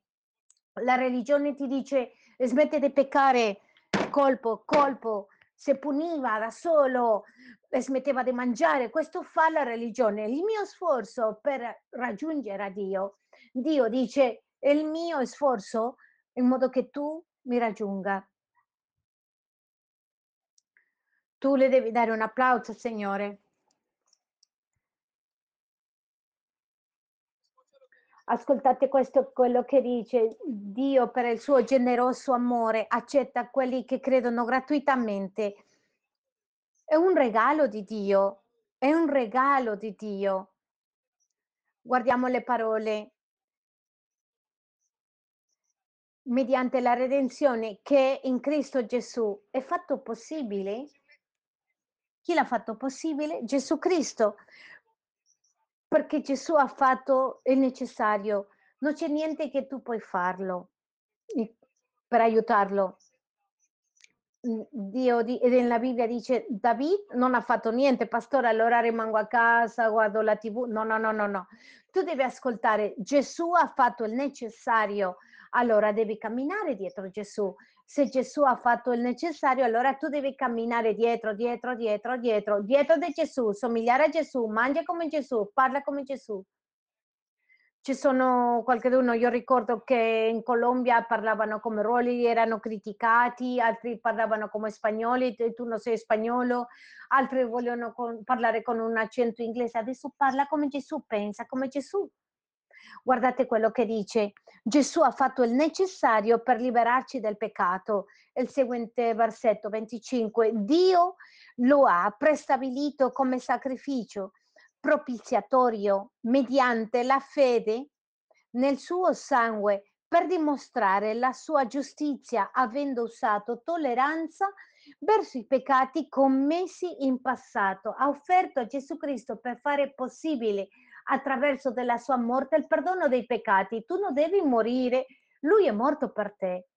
la religione ti dice smette di peccare, colpo, colpo, se puniva da solo, smetteva di mangiare, questo fa la religione. Il mio sforzo per raggiungere a Dio, Dio dice il mio sforzo in modo che tu mi raggiunga. Tu le devi dare un applauso, Signore. Ascoltate questo quello che dice: Dio per il suo generoso amore accetta quelli che credono gratuitamente. È un regalo di Dio, è un regalo di Dio. Guardiamo le parole. Mediante la redenzione che in Cristo Gesù è fatto possibile. Chi l'ha fatto possibile? Gesù Cristo perché Gesù ha fatto il necessario, non c'è niente che tu puoi farlo per aiutarlo. Dio di, e nella Bibbia dice David non ha fatto niente, pastore, allora rimango a casa, guardo la tv. No, no, no, no, no. Tu devi ascoltare, Gesù ha fatto il necessario, allora devi camminare dietro Gesù se Gesù ha fatto il necessario, allora tu devi camminare dietro, dietro, dietro, dietro, dietro di Gesù, somigliare a Gesù, mangia come Gesù, parla come Gesù. Ci sono qualcuno, io ricordo che in Colombia parlavano come ruoli, erano criticati, altri parlavano come spagnoli, tu non sei spagnolo, altri vogliono con, parlare con un accento inglese, adesso parla come Gesù, pensa come Gesù. Guardate quello che dice, Gesù ha fatto il necessario per liberarci dal peccato. Il seguente versetto 25, Dio lo ha prestabilito come sacrificio propiziatorio mediante la fede nel suo sangue per dimostrare la sua giustizia avendo usato tolleranza verso i peccati commessi in passato. Ha offerto a Gesù Cristo per fare possibile attraverso della sua morte il perdono dei peccati. Tu non devi morire, lui è morto per te.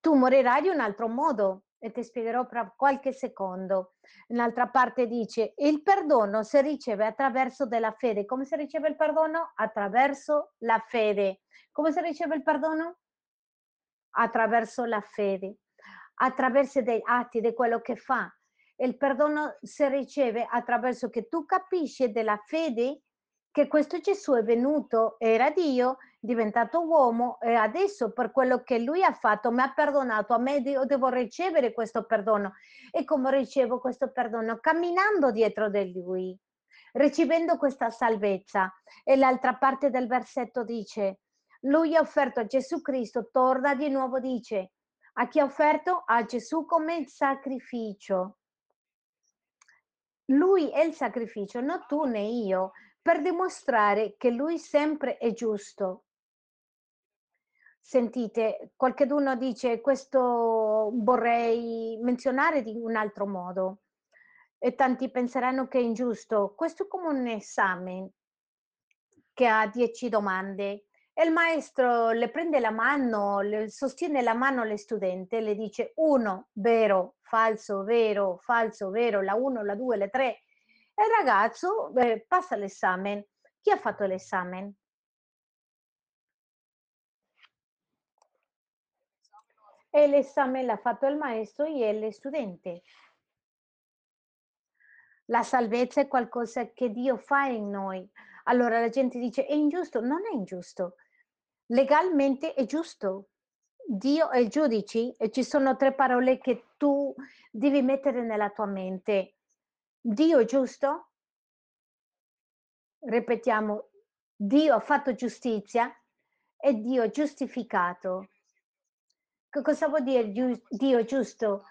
Tu morirai di un altro modo e ti spiegherò tra qualche secondo. Un'altra parte dice, il perdono si riceve attraverso della fede. Come si riceve il perdono? Attraverso la fede. Come si riceve il perdono? Attraverso la fede, attraverso dei atti di quello che fa il perdono si riceve attraverso che tu capisci della fede che questo Gesù è venuto, era Dio, diventato uomo e adesso per quello che lui ha fatto mi ha perdonato, a me io devo ricevere questo perdono. E come ricevo questo perdono? Camminando dietro di lui, ricevendo questa salvezza. E l'altra parte del versetto dice, lui ha offerto a Gesù Cristo, torna di nuovo, dice, a chi ha offerto? A Gesù come sacrificio lui è il sacrificio, non tu né io, per dimostrare che lui sempre è giusto. Sentite, qualcuno dice questo vorrei menzionare di un altro modo e tanti penseranno che è ingiusto. Questo è come un esame che ha dieci domande Il maestro le prende la mano, le sostiene la mano alle studente le dice: "1, vero, falso, vero, falso, vero, la 1, la 2, le 3". E il ragazzo, ehm, passa l'esame. Chi ha fatto l'esame? E l'esame l'ha fatto il maestro e le studente. La salvezza è qualcosa che Dio fa in noi. Allora la gente dice: "È ingiusto", non è ingiusto. Legalmente è giusto. Dio è il giudice e ci sono 3 parole che tu devi mettere nella tua mente. Dio è giusto? Ripetiamo: Dio ha fatto giustizia e Dio ha giustificato. Che cosa vuol dire Dio giusto?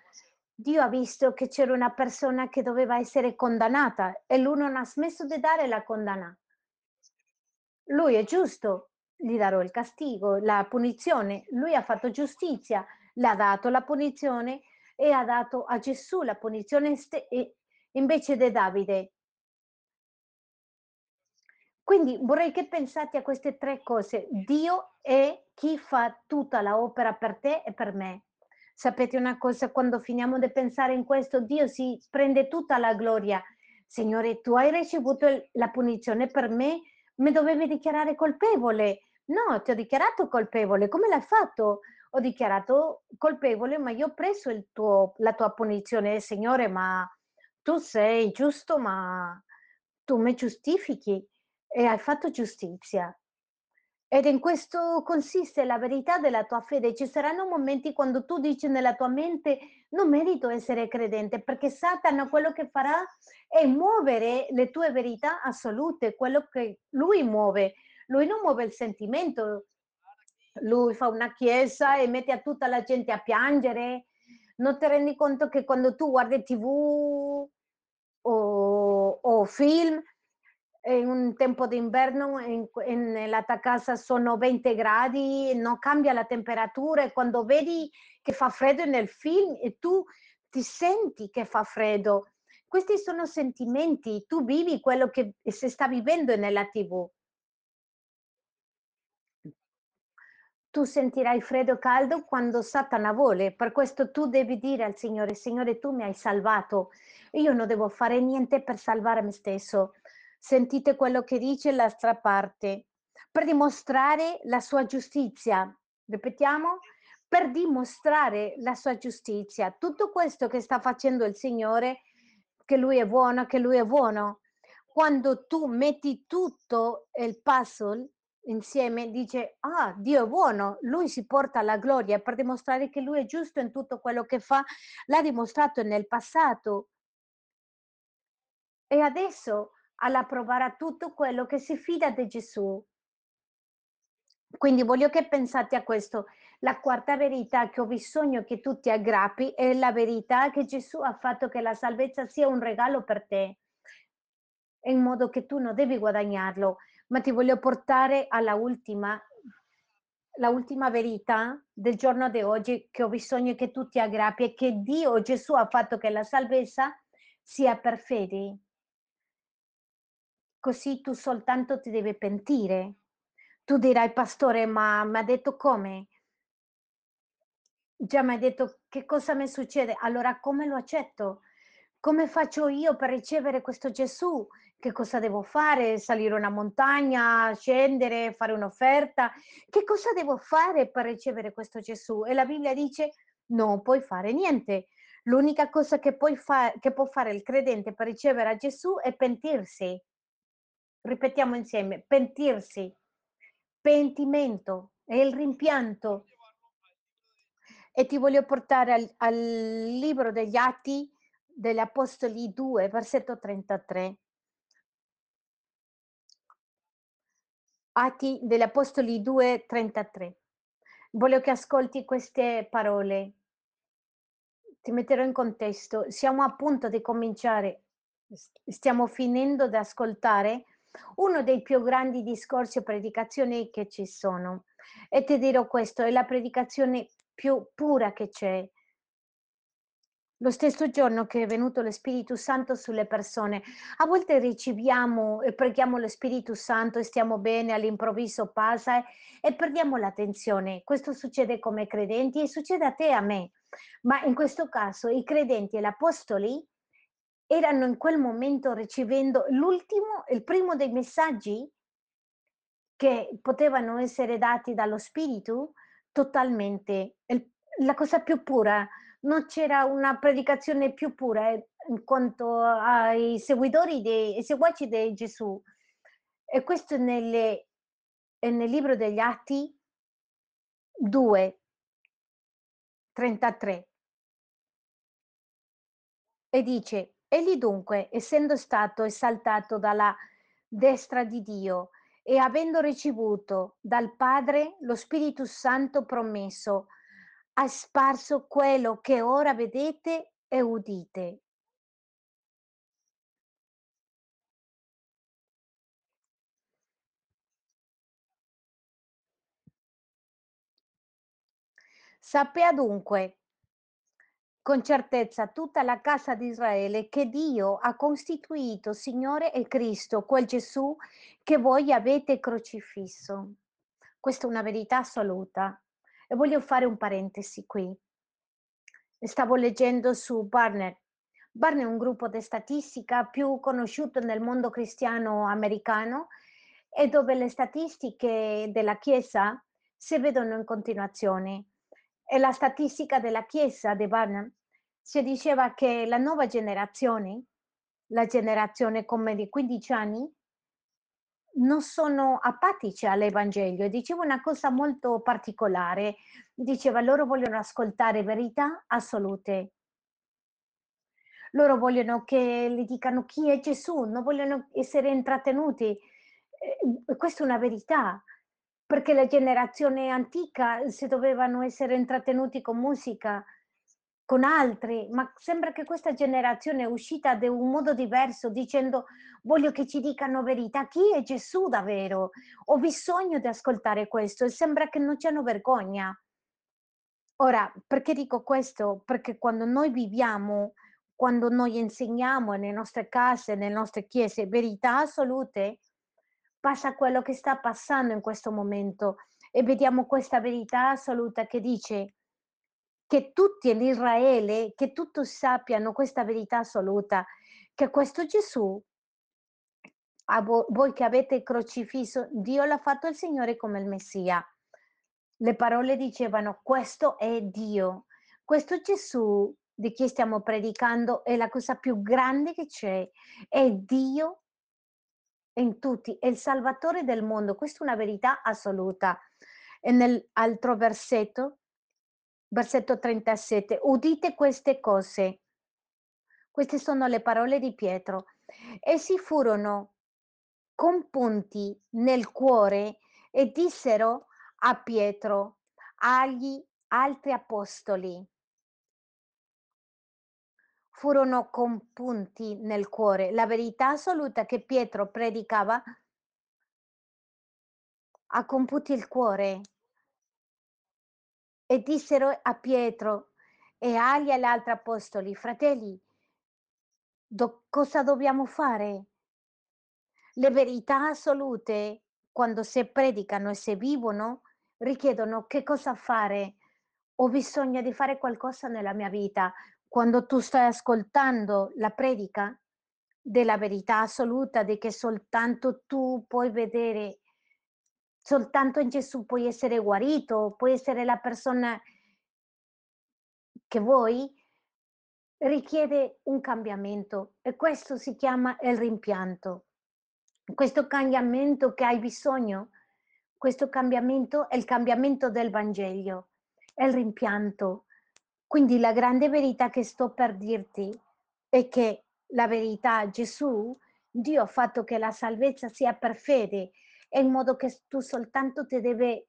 Dio ha visto che c'era una persona che doveva essere condannata e lui non ha smesso di dare la condanna. Lui è giusto, gli darò il castigo, la punizione. Lui ha fatto giustizia, le ha dato la punizione e ha dato a Gesù la punizione invece di Davide. Quindi vorrei che pensate a queste 3 cose. Dio è chi fa tutta la opera per te e per me. Sapete una cosa, quando finiamo di pensare in questo, Dio si prende tutta la gloria. Signore, tu hai ricevuto la punizione per me, mi dovevi dichiarare colpevole. No, ti ho dichiarato colpevole. Come l'hai fatto? Ho dichiarato colpevole, ma io ho preso tuo la tua punizione. Signore, ma tu sei giusto, ma tu mi giustifichi e hai fatto giustizia. Ed in questo consiste la verità della tua fede. Ci saranno momenti quando tu dici nella tua mente: "Non merito essere credente", perché Satana quello che farà è muovere le tue verità assolute, quello che lui muove. Lui non muove il sentimento. Lui fa una chiesa e mette a tutta la gente a piangere. Non ti rendi conto che quando tu guardi TV o o film, in un tempo d'inverno in in nella tua casa sono 20 gradi, non cambia la temperatura e quando vedi che fa freddo nel film e tu ti senti che fa freddo. Questi sono sentimenti, tu vivi quello che si sta vivendo nella TV. Tu sentirai freddo o caldo quando Satana vuole, per questo tu devi dire al Signore: "Signore, tu mi hai salvato, io non devo fare niente per salvare me stesso". Sentite quello che dice l'altra parte: "Per dimostrare la sua giustizia". Ripetiamo: per dimostrare la sua giustizia. Tutto questo che sta facendo il Signore, che Lui è buono, che Lui è buono. Quando tu metti tutto il puzzle insieme, dice: "Ah, Dio è buono, Lui si porta la gloria", per dimostrare che Lui è giusto in tutto quello che fa, l'ha dimostrato nel passato. E adesso alla proverà tutto quello che si fida di Gesù. Quindi voglio che pensate a questo. La quarta verità che ho bisogno che tu ti aggrappi è la verità che Gesù ha fatto che la salvezza sia un regalo per te. In modo che tu non devi guadagnarlo, ma ti voglio portare alla ultima la ultima verità del giorno di oggi che ho bisogno che tu ti aggrappi è che Dio, Gesù ha fatto che la salvezza sia per fede. Così tu soltanto ti devi pentire. Tu dirai: "Pastore, ma m'ha detto come?" Già m'hai detto che cosa mi succede, allora come lo accetto? Come faccio io per ricevere questo Gesù? Che cosa devo fare? Salire una montagna, scendere, fare un'offerta? Che cosa devo fare per ricevere questo Gesù? E la Bibbia dice: "Non puoi fare niente. L'unica cosa che puoi fa che può fare il credente per ricevere a Gesù è pentirsi". Ripetiamo insieme: pentirsi. Pentimento, è il rimpianto. E ti voglio portare al al libro degli Atti degli Apostoli 2, versetto 33. Atti degli Apostoli 2, 33. Voglio che ascolti queste parole. Ti metterò in contesto. Siamo a punto di cominciare, stiamo finendo di ascoltare uno dei più grandi discorsi o predicazioni che ci sono. E ti dirò questo, è la predicazione più pura che c'è. Lo stesso giorno che è venuto lo Spirito Santo sulle persone. A volte riceviamo e preghiamo lo Spirito Santo e stiamo bene, all'improvviso passa e perdiamo l'attenzione. Questo succede come credenti e succede a te e a me. Ma in questo caso i credenti e gli apostoli erano in quel momento ricevendo l'ultimo, il primo dei messaggi che potevano essere dati dallo Spirito totalmente, la cosa più pura. Non c'era una predicazione più pura eh, in quanto ai seguitori dei, ai seguaci di Gesù. E questo nelle, nel libro degli Atti 2, 33. E dice, egli dunque, essendo stato esaltato dalla destra di Dio e avendo ricevuto dal Padre lo Spirito Santo promesso, ha sparso quello che ora vedete e udite. Sappia dunque con certezza tutta la casa di Israele che Dio ha costituito Signore e Cristo, quel Gesù che voi avete crocifisso. Questa è una verità assoluta. E voglio fare un parentesi qui. Stavo leggendo su Barnett. Barnett è un gruppo di statistica più conosciuto nel mondo cristiano americano e dove le statistiche della Chiesa si vedono in continuazione e la statistica della Chiesa di Barnum si diceva che la nuova generazione, la generazione come di 15 anni, non sono apatici all'Evangelio. Diceva una cosa molto particolare, diceva loro vogliono ascoltare verità assolute. Loro vogliono che gli dicano chi è Gesù, non vogliono essere intrattenuti. Eh, questa è una verità perché la generazione antica si dovevano essere intrattenuti con musica, con altri, ma sembra che questa generazione è uscita da un modo diverso dicendo voglio che ci dicano verità, chi è Gesù davvero? Ho bisogno di ascoltare questo e sembra che non c'hanno vergogna. Ora, perché dico questo? Perché quando noi viviamo, quando noi insegniamo nelle nostre case, nelle nostre chiese verità assolute, passa quello che sta passando in questo momento. E vediamo questa verità assoluta che dice che tutti in Israele, che tutti sappiano questa verità assoluta, che questo Gesù, a vo- voi che avete crocifisso, Dio l'ha fatto il Signore come il Messia. Le parole dicevano, questo è Dio, questo Gesù di chi stiamo predicando è la cosa più grande che c'è, è Dio in tutti, è il Salvatore del mondo, questa è una verità assoluta. E nell'altro versetto, versetto 37, udite queste cose. Queste sono le parole di Pietro. Essi furono compunti nel cuore e dissero a Pietro, agli altri apostoli, furono compunti nel cuore. La verità assoluta che Pietro predicava ha compunti il cuore. E dissero a Pietro e agli altri apostoli, fratelli, do- cosa dobbiamo fare? Le verità assolute, quando si predicano e si vivono, richiedono che cosa fare. Ho bisogno di fare qualcosa nella mia vita. Quando tu stai ascoltando la predica della verità assoluta, di che soltanto tu puoi vedere, soltanto in Gesù puoi essere guarito, puoi essere la persona che vuoi, richiede un cambiamento e questo si chiama il rimpianto. Questo cambiamento che hai bisogno, questo cambiamento è il cambiamento del Vangelo, è il rimpianto. Quindi la grande verità che sto per dirti è che la verità, Gesù, Dio ha fatto che la salvezza sia per fede, è in modo che tu soltanto ti devi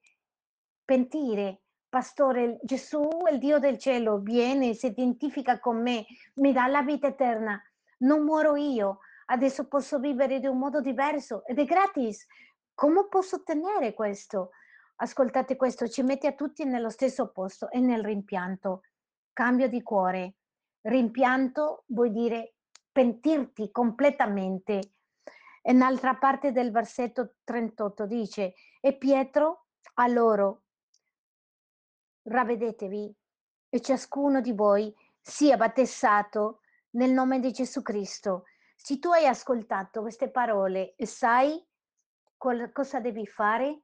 pentire. Pastore, Gesù, il Dio del cielo, viene, si identifica con me, mi dà la vita eterna, non muoro io, adesso posso vivere di un modo diverso ed è gratis. Come posso ottenere questo? Ascoltate questo, ci mette a tutti nello stesso posto e nel rimpianto. Cambio di cuore, Rimpianto vuol dire pentirti completamente. E un'altra parte del versetto 38 dice: "E Pietro a loro: Ravvedetevi e ciascuno di voi sia battezzato nel nome di Gesù Cristo". Se tu hai ascoltato queste parole e sai col cosa devi fare,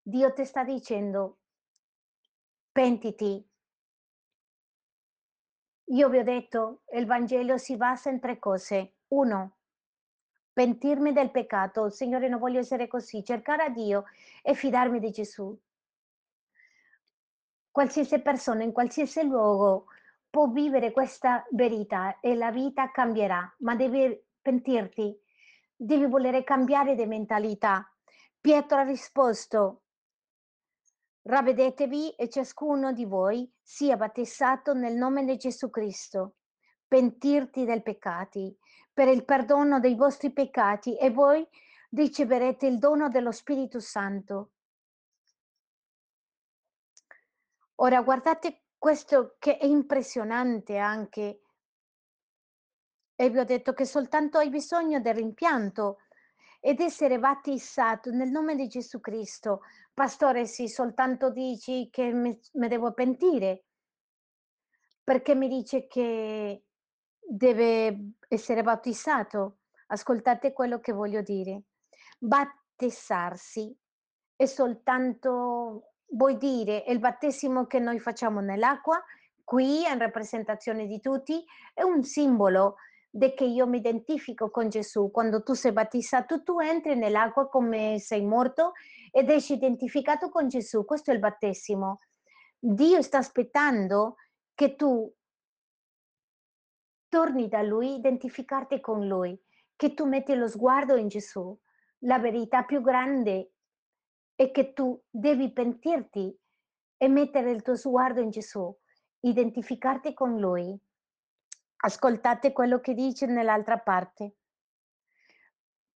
Dio ti sta dicendo: "Pentiti". Io vi ho detto, il Vangelo si basa in 3 cose: 1, pentirmi del peccato, "Signore non voglio essere così", cercare a Dio e fidarmi di Gesù. Qualsiasi persona, in qualsiasi luogo, può vivere questa verità e la vita cambierà, ma devi pentirti, devi volere cambiare di mentalità. Pietro ha risposto: "Ravvedetevi e ciascuno di voi sia battezzato nel nome di Gesù Cristo, pentirti del peccati, per il perdono dei vostri peccati e voi riceverete il dono dello Spirito Santo". Ora guardate questo che è impressionante anche. E vi ho detto che soltanto hai bisogno del rimpianto ed essere battezzato nel nome di Gesù Cristo. Pastore, sì, soltanto dici che me me devo pentire. Perché mi dice che deve essere battezzato? Ascoltate quello che voglio dire. Battezzarsi è soltanto vuol dire il battesimo che noi facciamo nell'acqua, qui in rappresentazione di tutti, è un simbolo de che io mi identifico con Gesù. Quando tu sei battezzato, tu entri nell'acqua come sei morto ed esci identificato con Gesù. Questo è il battesimo. Dio sta aspettando che tu torni da Lui, identificarti con Lui, che tu metti lo sguardo in Gesù. La verità più grande è che tu devi pentirti e mettere il tuo sguardo in Gesù, identificarti con Lui. Ascoltate quello che dice nell'altra parte.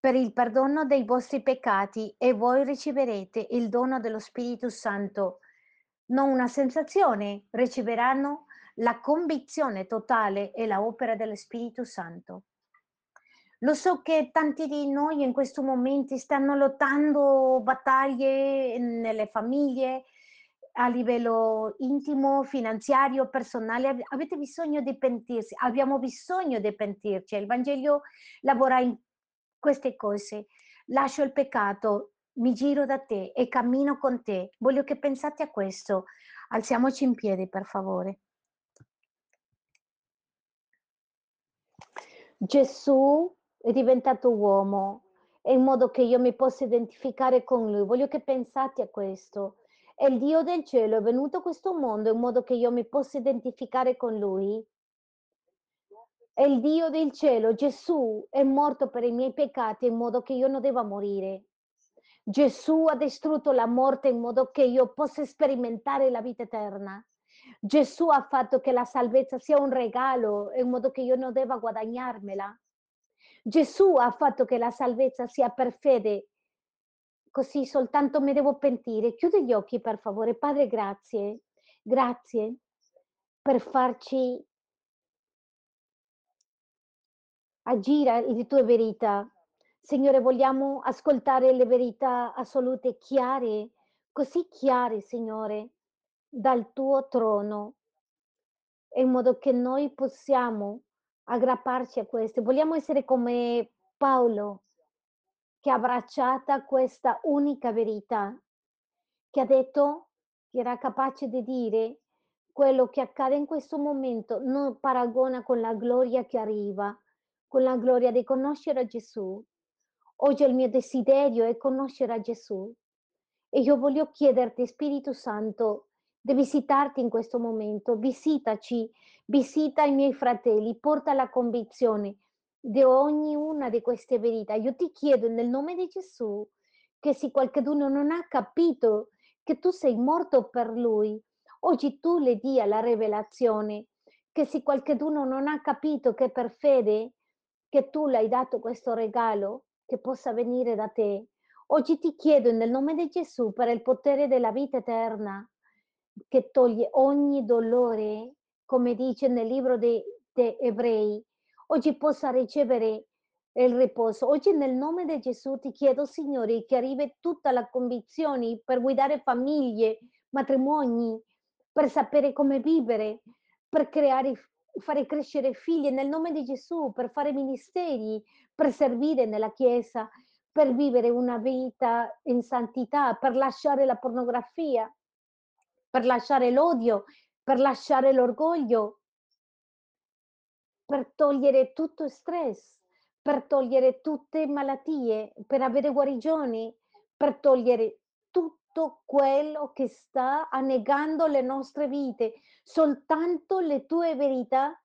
Per il perdono dei vostri peccati e voi riceverete il dono dello Spirito Santo. Non una sensazione, riceveranno la convinzione totale e la opera dello Spirito Santo. Lo so che tanti di noi in questo momenti stanno lottando battaglie nelle famiglie, a livello intimo, finanziario, personale. Ave avete bisogno di pentirsi, abbiamo bisogno di pentirci. Il Vangelo lavora in queste cose. Lascio il peccato, mi giro da te e cammino con te. Voglio che pensate a questo. Alziamoci in piedi, per favore. Gesù è diventato uomo in modo che io mi possa identificare con lui. Voglio che pensate a questo. E il Dio del cielo è venuto a questo mondo in modo che io mi possa identificare con lui. E il Dio del cielo, Gesù, è morto per i miei peccati in modo che io non debba morire. Gesù ha distrutto la morte in modo che io possa sperimentare la vita eterna. Gesù ha fatto che la salvezza sia un regalo in modo che io non debba guadagnarmela. Gesù ha fatto che la salvezza sia per fede, così soltanto mi devo pentire. Chiudi gli occhi per favore. Padre, grazie. Grazie per farci agire le tue verità. Signore, vogliamo ascoltare le verità assolute, chiare, così chiare, Signore, dal tuo trono, in modo che noi possiamo aggrapparci a queste. Vogliamo essere come Paolo, che ha abbracciata questa unica verità, che ha detto che era capace di dire quello che accade in questo momento non paragona con la gloria che arriva, con la gloria di conoscere Gesù. Oggi il mio desiderio è conoscere Gesù e io voglio chiederti, Spirito Santo, di visitarti in questo momento. Visitaci, visita i miei fratelli, porta la convinzione di ognuna di queste verità. Io ti chiedo nel nome di Gesù che se qualcuno non ha capito che tu sei morto per lui, oggi tu le dia la rivelazione, che se qualcuno non ha capito che per fede che tu le hai dato questo regalo, che possa venire da te. Oggi ti chiedo nel nome di Gesù per il potere della vita eterna che toglie ogni dolore, come dice nel libro di de ebrei, oggi possa ricevere il riposo. Oggi nel nome di Gesù ti chiedo, Signore, che arrivi tutta la convinzione per guidare famiglie, matrimoni, per sapere come vivere, per creare, fare crescere figli nel nome di Gesù, per fare ministeri, per servire nella Chiesa, per vivere una vita in santità, per lasciare la pornografia, per lasciare l'odio, per lasciare l'orgoglio, per togliere tutto stress, per togliere tutte malattie, per avere guarigioni, per togliere tutto quello che sta annegando le nostre vite. Soltanto le tue verità,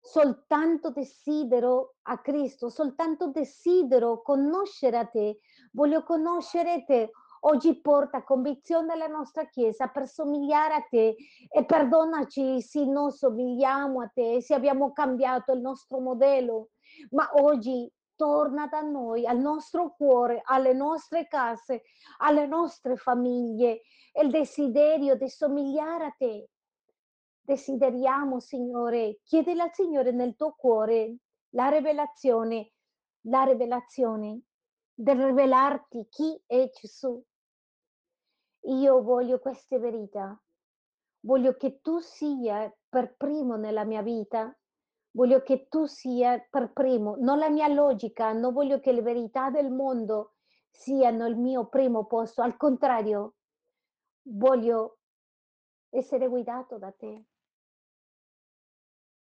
soltanto desidero a Cristo, soltanto desidero conoscere a te. Voglio conoscere te. Oggi porta convinzione alla nostra Chiesa per somigliare a te e perdonaci se non somigliamo a te, se abbiamo cambiato il nostro modello, ma oggi torna da noi, al nostro cuore, alle nostre case, alle nostre famiglie, il desiderio di somigliare a te. Desideriamo, Signore, chiedile al Signore nel tuo cuore la rivelazione, la rivelazione del rivelarti chi è Gesù. Io voglio queste verità. Voglio che tu sia per primo nella mia vita. Voglio che tu sia per primo, non la mia logica, non voglio che le verità del mondo siano il mio primo posto, al contrario, voglio essere guidato da te.